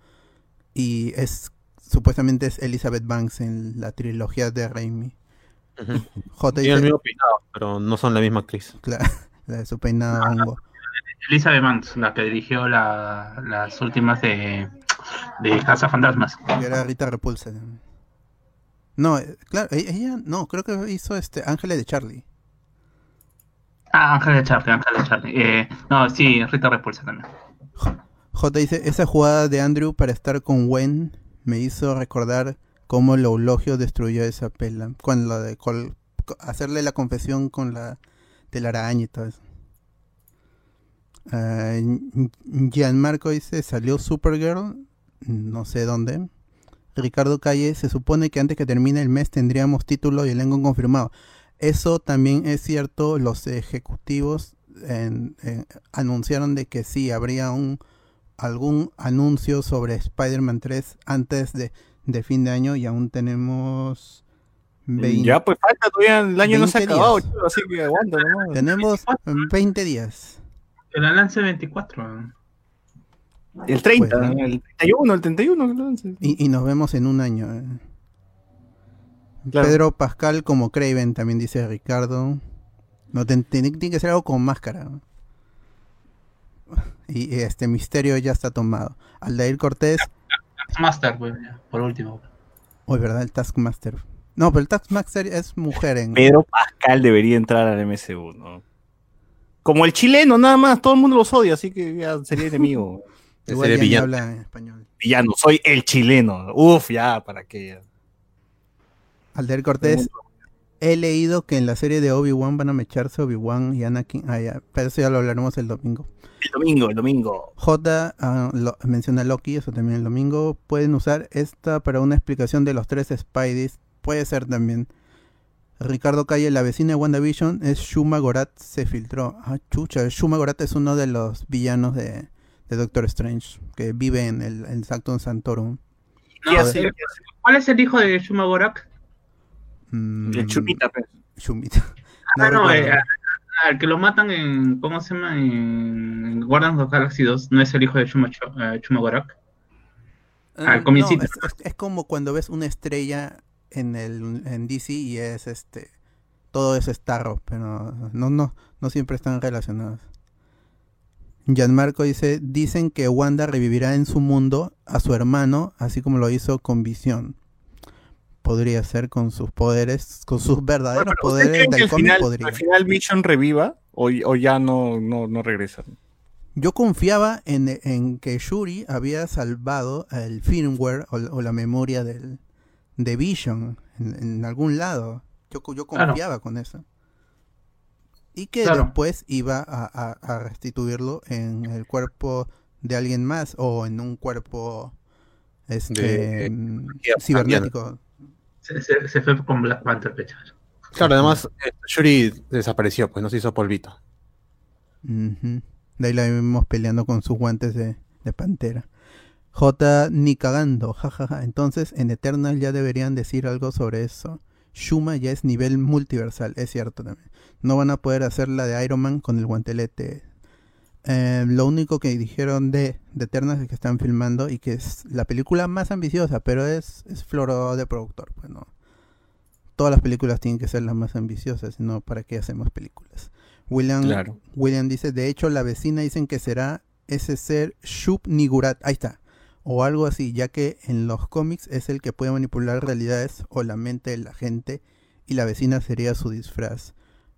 Y es supuestamente es Elizabeth Banks en la trilogía de Raimi.
Ujú. <laughs>
J
Tiene el mismo peinado, pero no son la misma actriz.
claro, <laughs> la de su peinado hongo.
Elizabeth Banks, la que dirigió la- las últimas de, de Casa Fantasmas.
Y era Rita Repulsa. No, eh, claro, e- ella, no, creo que hizo este Ángeles de Charlie.
Ah, Ángel de Charlie, Ángel de Charlie. Eh, no, sí, Rita Repulsa también.
J dice, esa jugada de Andrew para estar con Gwen me hizo recordar cómo el eulogio destruyó esa pela. Con lo de col- co- hacerle la confesión con la telaraña y todo eso. Ah, Gianmarco dice, salió Supergirl, no sé dónde. Ricardo Calle, se supone que antes que termine el mes tendríamos título y elenco confirmado. Eso también es cierto, los ejecutivos en- en- anunciaron de que sí, habría un algún anuncio sobre Spider-Man 3 antes de, de fin de año y aún tenemos 20
Ya, pues falta todavía, el año no se ha
20
acabado,
días.
chulo, así que aguanta, ¿no?
tenemos 20 días.
El lance 24.
El 30,
Pues, ¿no?
el 31, el 31. que lo lance.
Y, y nos vemos en un año. eh.
Claro.
Pedro Pascal como Craven, también dice Ricardo. No, ten- tiene, tiene que ser algo con máscara. Y, y este misterio ya está tomado. Aldair Cortés,
Master, pues, ya, por último.
hoy verdad, el Taskmaster. No, pero el Taskmaster es mujer en...
Pedro Pascal debería entrar al MCU, ¿no? Como el chileno, nada más, todo el mundo los odia, así que ya sería enemigo. <laughs>
Igual ya
villano.
habla en español.
Villano, soy el chileno. Uf, ya, ¿para qué?
Aldair Cortés, he leído que en la serie de Obi-Wan van a mecharse Obi-Wan y Anakin. Ah, ya, pero eso ya lo hablaremos el domingo.
El domingo, el domingo.
J ah, lo- menciona Loki, eso también el domingo. Pueden usar esta para una explicación de los tres Spideys. Puede ser también. Ricardo Calle, la vecina de WandaVision, es Shuma Gorat, se filtró. Ah, chucha, Shuma Gorat es uno de los villanos de, de Doctor Strange, que vive en el en Sanctum Santorum.
¿Qué hace?
¿Cuál es el hijo de Shuma Gorak?
Mm,
El chupita, pues.
Shumita. No <laughs>
Ah, no, eh, al que lo matan en, ¿cómo se llama? En Guardians of Galaxy 2, ¿no es el hijo de Shuma, eh, Shuma Gorak?
Ah,
al
no, es- es como cuando ves una estrella en el en DC y es este todo es Starro, pero no no no siempre están relacionados. Gianmarco dice, dicen que Wanda revivirá en su mundo a su hermano, así como lo hizo con Visión. Podría ser con sus poderes, con sus verdaderos
Bueno, pero ¿ustedes
poderes del
al
cómic
final,
podría.
al final Vision reviva o, o ya no, no, no regresa?
Yo confiaba en, en que Shuri había salvado el firmware o, o la memoria del, de Vision en, en algún lado. Yo, yo confiaba con eso. Y que
Claro.
después iba a, a- a restituirlo en el cuerpo de alguien más o en un cuerpo este,
De-
mm,
ya,
cibernético.
Se, se- se fue con Black Panther.
Claro, además, eh, Shuri desapareció, pues no se hizo polvito.
De ahí la vimos peleando con sus guantes de, de pantera. J ni cagando, jajaja. Entonces en Eternal ya deberían decir algo sobre eso. Shuma ya es nivel multiversal, es cierto también. No van a poder hacer la de Iron Man con el guantelete. Eh, lo único que dijeron de, de Eternal es que están filmando y que es la película más ambiciosa, pero es, es floro de productor. Pues no. Todas las películas tienen que ser las más ambiciosas, sino para qué hacemos películas. William
Claro.
William dice, de hecho la vecina dicen que será ese ser Shub Nigurat, ahí está, o algo así, ya que en los cómics es el que puede manipular realidades o la mente de la gente y la vecina sería su disfraz.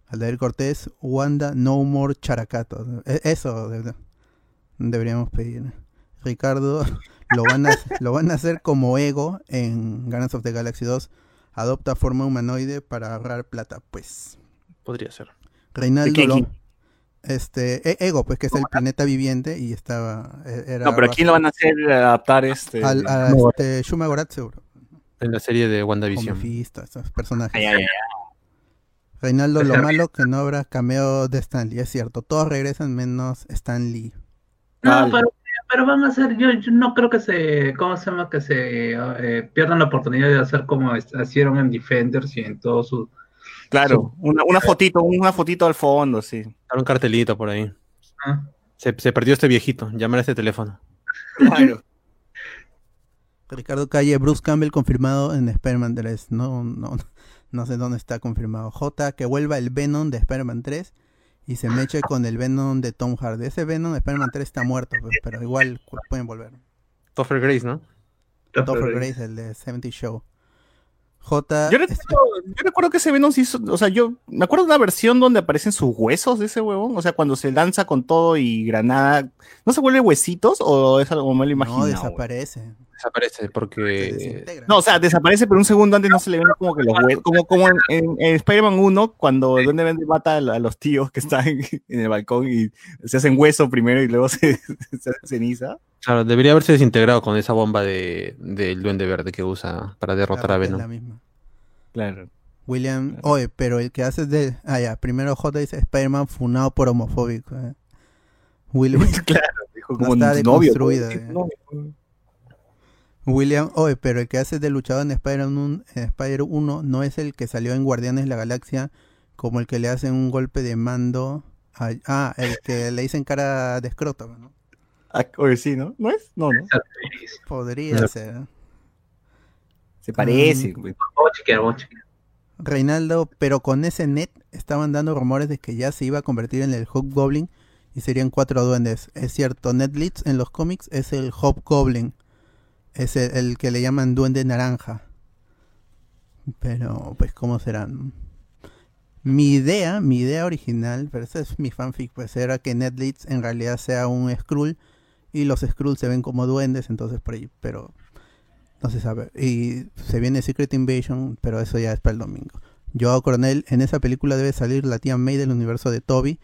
Aldair Cortés, Wanda No More Characato. E- Eso de- deberíamos pedir. Ricardo, <laughs> lo van, a, lo van a hacer como Ego en Guardians of the Galaxy 2. Adopta forma humanoide para ahorrar plata, pues.
Podría ser.
Reinaldo
¿De qué
lo-
aquí?
Este E- Ego, pues que es el planeta viviente y estaba e- era
No, pero ¿quién lo van a hacer adaptar este?
al, a
No,
este Shuma Gorath seguro.
En la serie de WandaVision.
Mephisto, estos personajes.
Ay, ay, ay.
Reinaldo, lo
Ese-
malo que no habrá cameo de Stanley, es cierto. Todos regresan menos Stanley.
No,
Vale.
pero, pero van a hacer, yo, yo no creo que se, ¿cómo se llama? Que se eh, pierdan la oportunidad de hacer como hicieron en Defenders y en todo su...
Claro, una, una fotito, una fotito al fondo, sí.
Era un cartelito por ahí.
¿ah?
Se, se perdió este viejito. Llamar a este teléfono.
Claro. <laughs>
Ricardo Calle, Bruce Campbell confirmado en Spider-Man 3. No, no, no sé dónde está confirmado. J, que vuelva el Venom de Spider-Man 3 y se meche con el Venom de Tom Hardy. Ese Venom de Spider-Man 3 está muerto, pues, pero igual pueden volver.
Topher Grace, ¿no?
Topher Grace, el de 70 Show. J,
Yo recuerdo, yo recuerdo que ese Venom sí hizo, o sea, yo me acuerdo de una versión donde aparecen sus huesos de ese huevón, o sea, cuando se lanza con todo y granada, ¿no se vuelve huesitos o es algo mal
no
imaginado?
desaparece.
Desaparece
Se
porque
desintegra.
No, o sea, desaparece, pero un segundo antes no se le ven como que los huesos, como, como en, en- en Spider-Man 1, cuando Duende Verde mata a, los tíos que están en, el balcón y se hacen hueso primero y luego <laughs> se, se hacen ceniza.
Claro, debería haberse desintegrado con esa bomba de, del duende verde que usa para derrotar a
La es la
Venom.
misma.
Claro.
William,
Claro.
oye, pero el que hace de. Ah, ya, primero J dice Spider-Man funado por homofóbico. eh. William, <laughs>
Claro, dijo
No
como
está
tu novio. ¿no?
eh. William, oye, pero el que hace de luchador en Spider-Man en Spider 1 no es el que salió en Guardianes de la Galaxia, como el que le hacen un golpe de mando. a- ah, el que le dicen cara de escroto, ¿no?
Ah, oye, sí, ¿no? ¿No es? No, no.
Podría
No.
ser.
Se parece. Güey.
Vamos a chequear, vamos a chequear.
Reinaldo, pero con ese net estaban dando rumores de que ya se iba a convertir en el Hobgoblin y serían cuatro duendes. Es cierto, Netflix en los cómics es el Hobgoblin. Es el, que le llaman duende naranja. Pero, pues, ¿cómo serán? Mi idea, mi idea original, pero esa es mi fanfic, pues era que Netflix en realidad sea un Skrull y los Skrulls se ven como duendes, entonces por ahí, pero no se sabe. Y se viene Secret Invasion, pero eso ya es para el domingo. Joao Coronel, en esa película debe salir la tía May del universo de Toby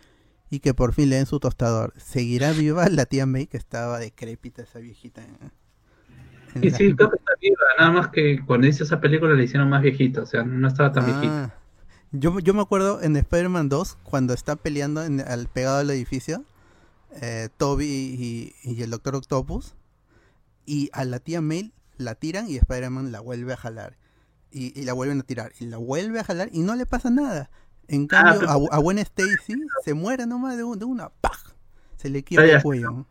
y que por fin le den su tostador. ¿Seguirá viva la tía May que estaba decrépita esa viejita?
Sí, sí, creo que está viva, nada más que cuando hizo esa película le hicieron más viejito, o sea, no estaba tan ah,
Yo, yo me acuerdo en Spider-Man 2, cuando está peleando en, al pegado al edificio, eh, Toby y, y, el Doctor Octopus, y a la tía May la tiran y Spider-Man la vuelve a jalar. Y, y, la vuelven a tirar. Y la vuelve a jalar y no le pasa nada. En ah, cambio, a, a Stacy se muere nomás de, de una ¡paj! Se le quiebra el cuello.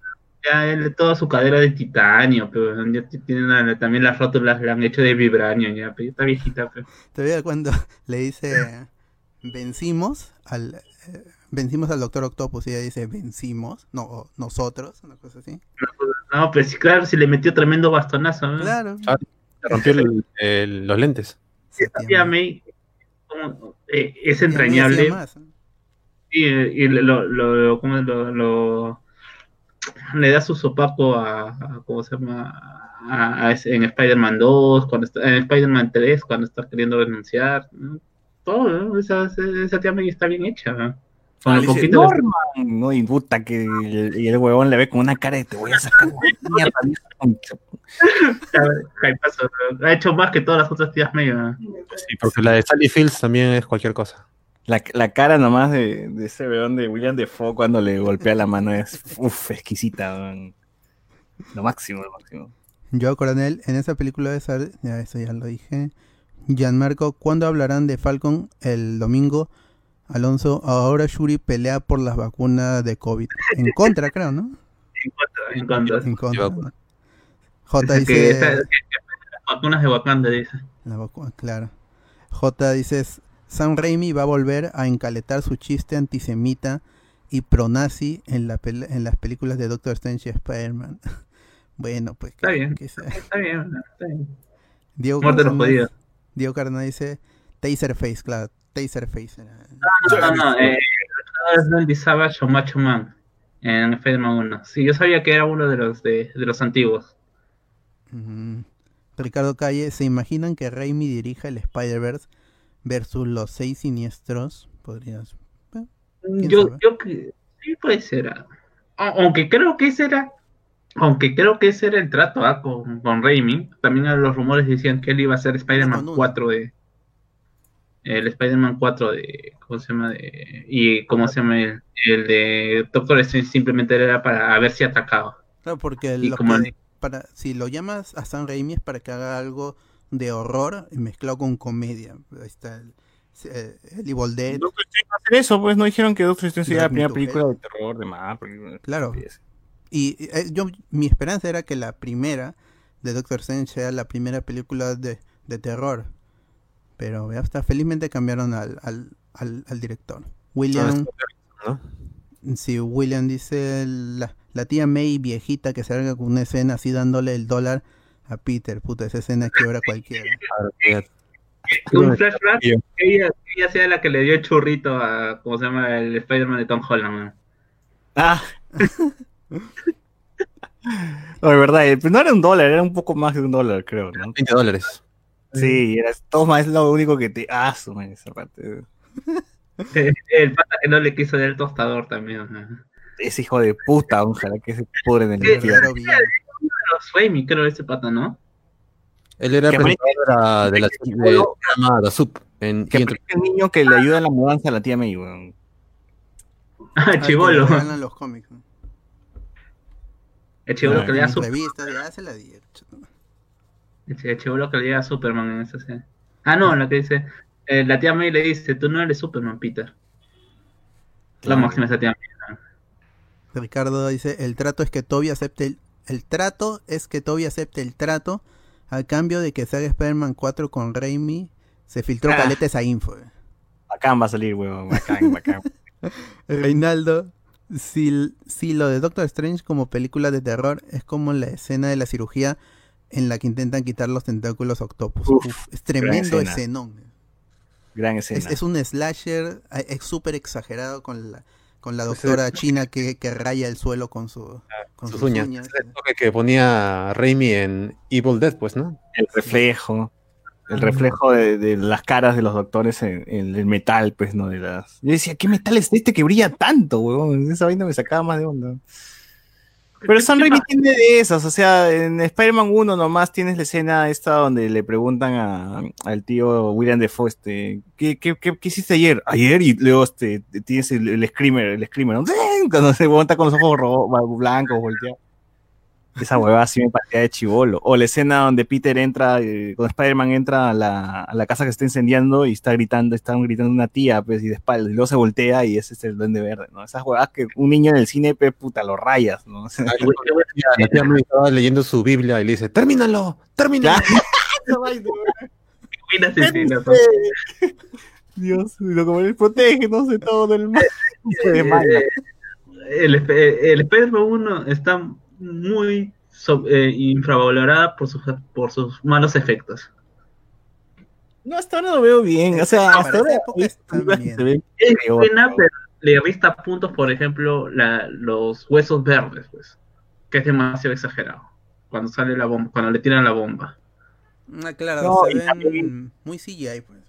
Ya él, toda su cadera de titanio, pero ya tiene también las rótulas la han hecho de vibranio, ya, pero está viejita. Pero.
Todavía cuando <laughs> le dice vencimos al eh, vencimos al Doctor Octopus y ella dice vencimos, no, nosotros, una cosa así.
No, pero sí, claro, si le metió tremendo bastonazo.
Claro.
Ah, rompió los lentes.
Sí, a mí eh, es entrañable. Y, y lo, lo, lo, le da su sopapo a, ¿cómo se llama? A, en Spider-Man 2, cuando está, en Spider-Man 3, cuando está queriendo denunciar. Todo, esa, esa tía está bien hecha.
Con el poquito Norman, no, y puta, que y el huevón le ve con una cara de te voy a sacar mierda.
ha hecho más que todas las otras tías medio.
Sí, porque la de Sally Fields también es cualquier cosa.
La, la cara nomás de, de ese weón de William Defoe cuando le golpea la mano es uf, exquisita. Lo máximo, lo máximo.
Yo, Coronel, en esa película de ser, ya eso ya lo dije. Gianmarco, ¿cuándo hablarán de Falcon el domingo? Alonso, ahora Shuri pelea por las vacunas de COVID. En contra, creo, ¿no?
En contra, en contra. En contra.
J dice.
las vacunas de Wakanda, dice.
La vacuna, claro. J dice: Sam Raimi va a volver a encaletar su chiste antisemita y pronazi en, la en las películas de Doctor Strange y Spider-Man. <laughs> bueno, pues.
Está bien. Está bien, está bien.
Diego Carna, Diego Carna dice: Taserface, claro. Taserface.
No, no, no. no eh, es Randy Savage o Macho Man en Spider-Man 1. Sí, yo sabía que era uno de los, de, de los antiguos.
Ricardo Calle, ¿se imaginan que Raimi dirija el Spider-Verse versus los seis siniestros? Podrías.
Eh, yo, yo que sí puede ser. Aunque creo que ese era. Aunque creo que ese era el trato ¿ah? con, con Raimi. También los rumores decían que él iba a ser Spider-Man 4 de. El Spider-Man 4 de. ¿Cómo se llama? De, y ¿cómo se llama? El, el de Doctor Strange simplemente era para ver si atacaba.
Claro, porque para, si lo llamas a San Raimi es para que haga algo de horror mezclado con comedia. Ahí está el, eh, el Evil Dead.
No hacer eso, pues no dijeron que Doctor Strange era la primera película de terror de Marvel.
Claro. Y eh, yo, mi esperanza era que la primera de Doctor Strange sea la primera película de, de terror. Pero hasta felizmente cambiaron al, al, al, director. William. Ah, si William dice la, la tía May viejita que se salga con una escena así dándole el dólar a Peter, puta, esa escena que ahora cualquiera.
Un flashback ella, ella, sea la que le dio el churrito a, ¿cómo se llama? El Spider-Man de Tom Holland.
Ah. <laughs> no, de verdad, eh, pues no era un dólar, era un poco más de un dólar, creo, ¿no?
20 dólares.
Sí, era, toma, es lo único que te... Ah, esa parte. <laughs>
El pata que no le quiso dar el tostador también.
Ese hijo de puta, ojalá que se pudre en el infierno.
Raimi, creo, ese pata, ¿no?
Él era presentador de la de Sup. En,
que es el niño que le ayuda en la mudanza a la tía May, weón.
Ah, chivolo.
los cómics.
El chivolo que le da
su revista, ya se la di.
El chivolo que le da a Superman en esa serie. Ah, no, la que dice, eh, la tía May le dice, tú no eres Superman, Peter. La máxima esa tía May.
Ricardo dice, el trato es que Toby acepte el, el trato es que Toby acepte el trato a cambio de que se haga Spider-Man 4 con Raimi. Se filtró ah. esa info.
Bacán va a salir, weón. Bacán, bacán. <laughs>
Reinaldo, si, si lo de Doctor Strange como película de terror es como la escena de la cirugía en la que intentan quitar los tentáculos Octopus. es tremendo escenón.
Gran escena.
Es, un slasher, eh, es súper exagerado con la, con la doctora china que, que, raya el suelo con, su, con sus, uñas.
Es el toque que ponía Raimi en Evil Dead, pues, ¿no?
El reflejo. el reflejo de, de las caras de los doctores en, en el metal, pues, ¿no? De las... Yo decía, ¿qué metal es este que brilla tanto, weón? Esa vaina me sacaba más de onda. Pero Sam Raimi tiene de esas, o sea, en Spider-Man 1 nomás tienes la escena esta donde le preguntan a- al tío William Defoe, este, ¿qué, qué, qué, qué hiciste ayer? Ayer, y luego este, tienes el, el screamer, el screamer, ¿no? <laughs> cuando se monta con los ojos blancos, volteados. Esa huevada sí me parecía de chivolo. O la escena donde Peter entra, eh, cuando Spider-Man entra a la, a la casa que está incendiando y está gritando, están gritando una tía, pues, y de espalda, y luego se voltea y ese es el duende verde, ¿no? Esas huevadas que un niño en el cine, pues, puta, lo rayas, ¿no? <laughs>
La tía May estaba leyendo su Biblia y le dice, ¡termínalo! ¡Termínalo!
Buenas <laughs> escenas, ¿no?
Dios, y lo como él protege, no sé, todo del mal.
Eh, el, Sp- el Spider-Man 1 está muy so- eh, infravalorada por sus, por sus malos efectos.
No, hasta ahora lo veo bien. O sea, hasta ahora
época está bien.
se ve
Es
peor,
buena, pero le resta puntos, por ejemplo, la- los huesos verdes, pues, que es demasiado exagerado. Cuando sale la bomba, cuando le tiran la bomba.
Ah, claro,
No,
se ven
también-
muy CGI, pues.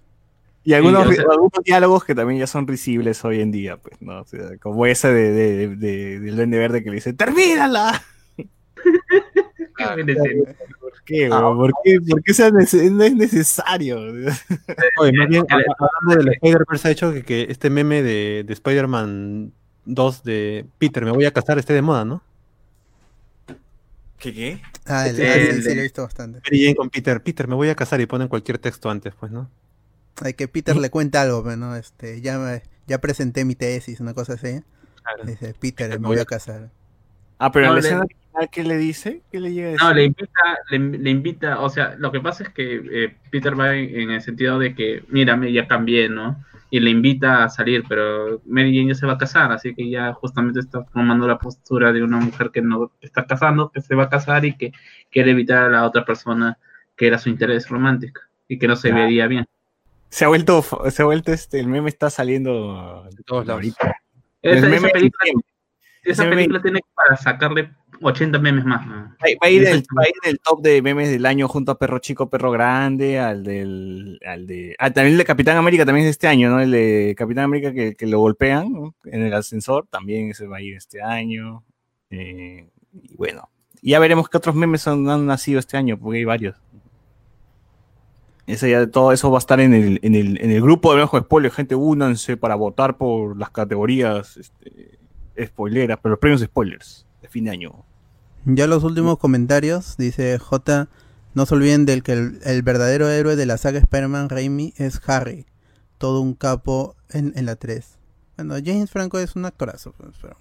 Y algunos,
Sí, o sea-
algunos diálogos que también ya son risibles hoy en día, pues, ¿no? O sea, como ese de, de, de- del Duende Verde que le dice, ¡termínala!
Qué buena escena.
¿Por qué? ¿Por qué, ¿Por qué sea nece- no es necesario? <laughs>
Oye, más bien, hablando del Spider-Verse, ha hecho que, que este meme de, de Spider-Man 2 de Peter, me voy a casar, esté de moda, ¿no?
¿Qué qué?
Ah, el,
Sí,
ah, sí,
el
sí, lo he visto bastante.
Mary con Peter, Peter, me voy a casar y ponen cualquier texto antes, pues, ¿no?
Hay que Peter le cuenta algo, pues, ¿no? Este, ya, me- ya presenté mi tesis, una cosa así. Dice, Peter, me voy a casar.
Ah, pero
No,
en la escena ¿qué le dice? ¿Qué le llega a decir?
No, le invita, le, le invita, o sea, lo que pasa es que eh, Peter va en, en el sentido de que, mírame, ya cambié, ¿no? Y le invita a salir, pero Mary Jane ya se va a casar, así que ya justamente está tomando la postura de una mujer que no está casando, que se va a casar y que quiere evitar a la otra persona que era su interés romántico y que no se
Claro.
vería bien.
Se ha vuelto, se ha vuelto este, el meme está saliendo
De todos lados.
ahorita.
Esa,
El
esa
meme
película, esa película tiene para sacarle 80 memes más. ¿no?
Va, va a ir el, va a ir el top de memes del año junto a Perro Chico, Perro Grande, al del, al de, ah, también el de Capitán América también es este año, ¿no? El de Capitán América que, que lo golpean ¿no? en el ascensor, también ese va a ir este año. Eh, y bueno, ya veremos qué otros memes son- han nacido este año, porque hay varios. Eso ya, todo eso va a estar en el, en el, en el grupo de Bajo Spoiler, gente, únanse para votar por las categorías este, spoileras, pero los premios spoilers de fin de año.
Ya los últimos comentarios, dice J. No se olviden del que el, el verdadero héroe de la saga Spider-Man Raimi es Harry. Todo un capo en, en la 3. Bueno, James Franco es un actorazo, pues, pero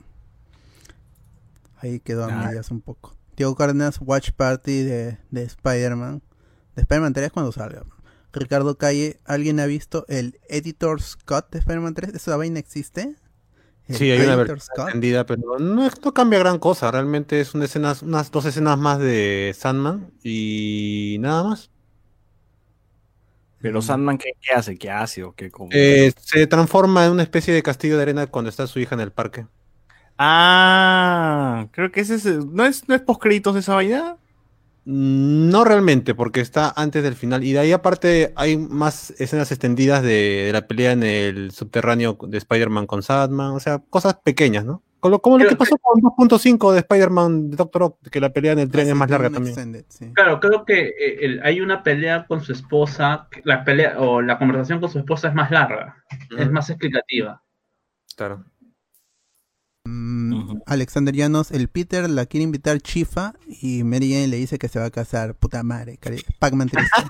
ahí quedó a
Ah.
medias un poco. Diego Cárdenas, Watch Party de, de Spider-Man. De Spider-Man 3 cuando salga. Ricardo Calle, ¿alguien ha visto el Editor's Cut de Spider-Man 3? ¿Esa vaina existe? ¿El
Sí, hay una versión extendida, pero no, no cambia gran cosa. Realmente es una escena, unas dos escenas más de Sandman y nada más.
Pero Sandman, ¿qué, qué hace? ¿Qué hace? ¿O qué, cómo?
Eh, se transforma en una especie de castillo de arena cuando está su hija en el parque.
Ah, creo que ese es. ¿No es, no es postcréditos de esa vaina?
No realmente, porque está antes del final. Y de ahí aparte hay más escenas extendidas de, de la pelea en el subterráneo de Spider-Man con Sandman. O sea, cosas pequeñas, ¿no? Como, como lo que pasó con 2.5 de Spider-Man de Doctor Ock, que la pelea en el tren es más larga también.
extended, sí.
Claro, creo que eh, el- hay una pelea con su esposa, que la pelea o la conversación con su esposa es más larga, es más explicativa.
Claro.
Mm. Alexander Llanos, el Peter la quiere invitar Chifa y Mary Jane le dice que se va a casar. Puta madre, cari- Pac-Man triste. <laughs>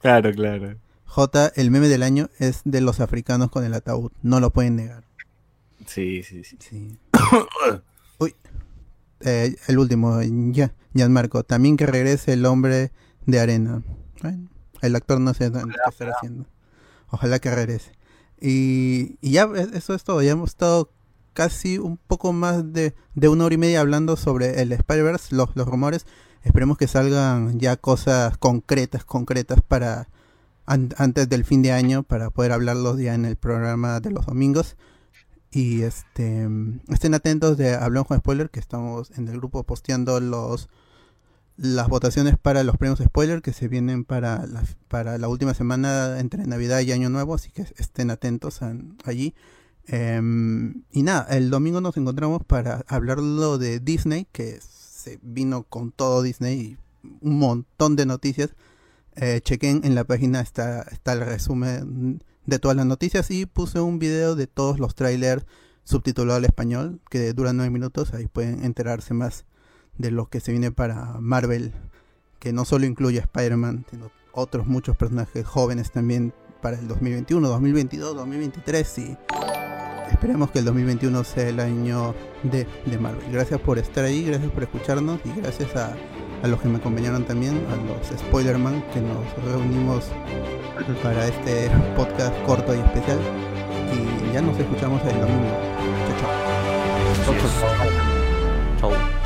Claro, claro.
J, el meme del año es de los africanos con el ataúd. No lo pueden negar.
Sí, sí, sí.
Sí. <coughs> Uy. Eh, el último, ya, Gianmarco. También que regrese el hombre de arena. Bueno, el actor no sé qué estará haciendo. Ojalá que regrese. Y, ya, e- eso es todo. Ya hemos estado casi un poco más de, de una hora y media hablando sobre el Spider-Verse, los, los rumores. Esperemos que salgan ya cosas concretas, concretas para an- antes del fin de año, para poder hablarlos ya en el programa de los domingos. Y este estén atentos de Hablamos con Spoiler, que estamos en el grupo posteando los las votaciones para los premios spoiler que se vienen para la, para la última semana entre Navidad y Año Nuevo, así que estén atentos allí. Em, y nada, el domingo nos encontramos para hablarlo de Disney, que se vino con todo Disney y un montón de noticias. Eh, chequen en la página, está, está el resumen de todas las noticias y puse un video de todos los trailers subtitulado al español que dura nueve minutos. Ahí pueden enterarse más de lo que se viene para Marvel, que no solo incluye a Spider-Man, sino otros muchos personajes jóvenes también para el 2021, 2022, 2023 y esperemos que el 2021 sea el año de, de Marvel. Gracias por estar ahí, gracias por escucharnos y gracias a, a los que me acompañaron también, a los Spoilerman que nos reunimos para este podcast corto y especial. Y ya nos escuchamos el domingo. chao. chao. chao. chao.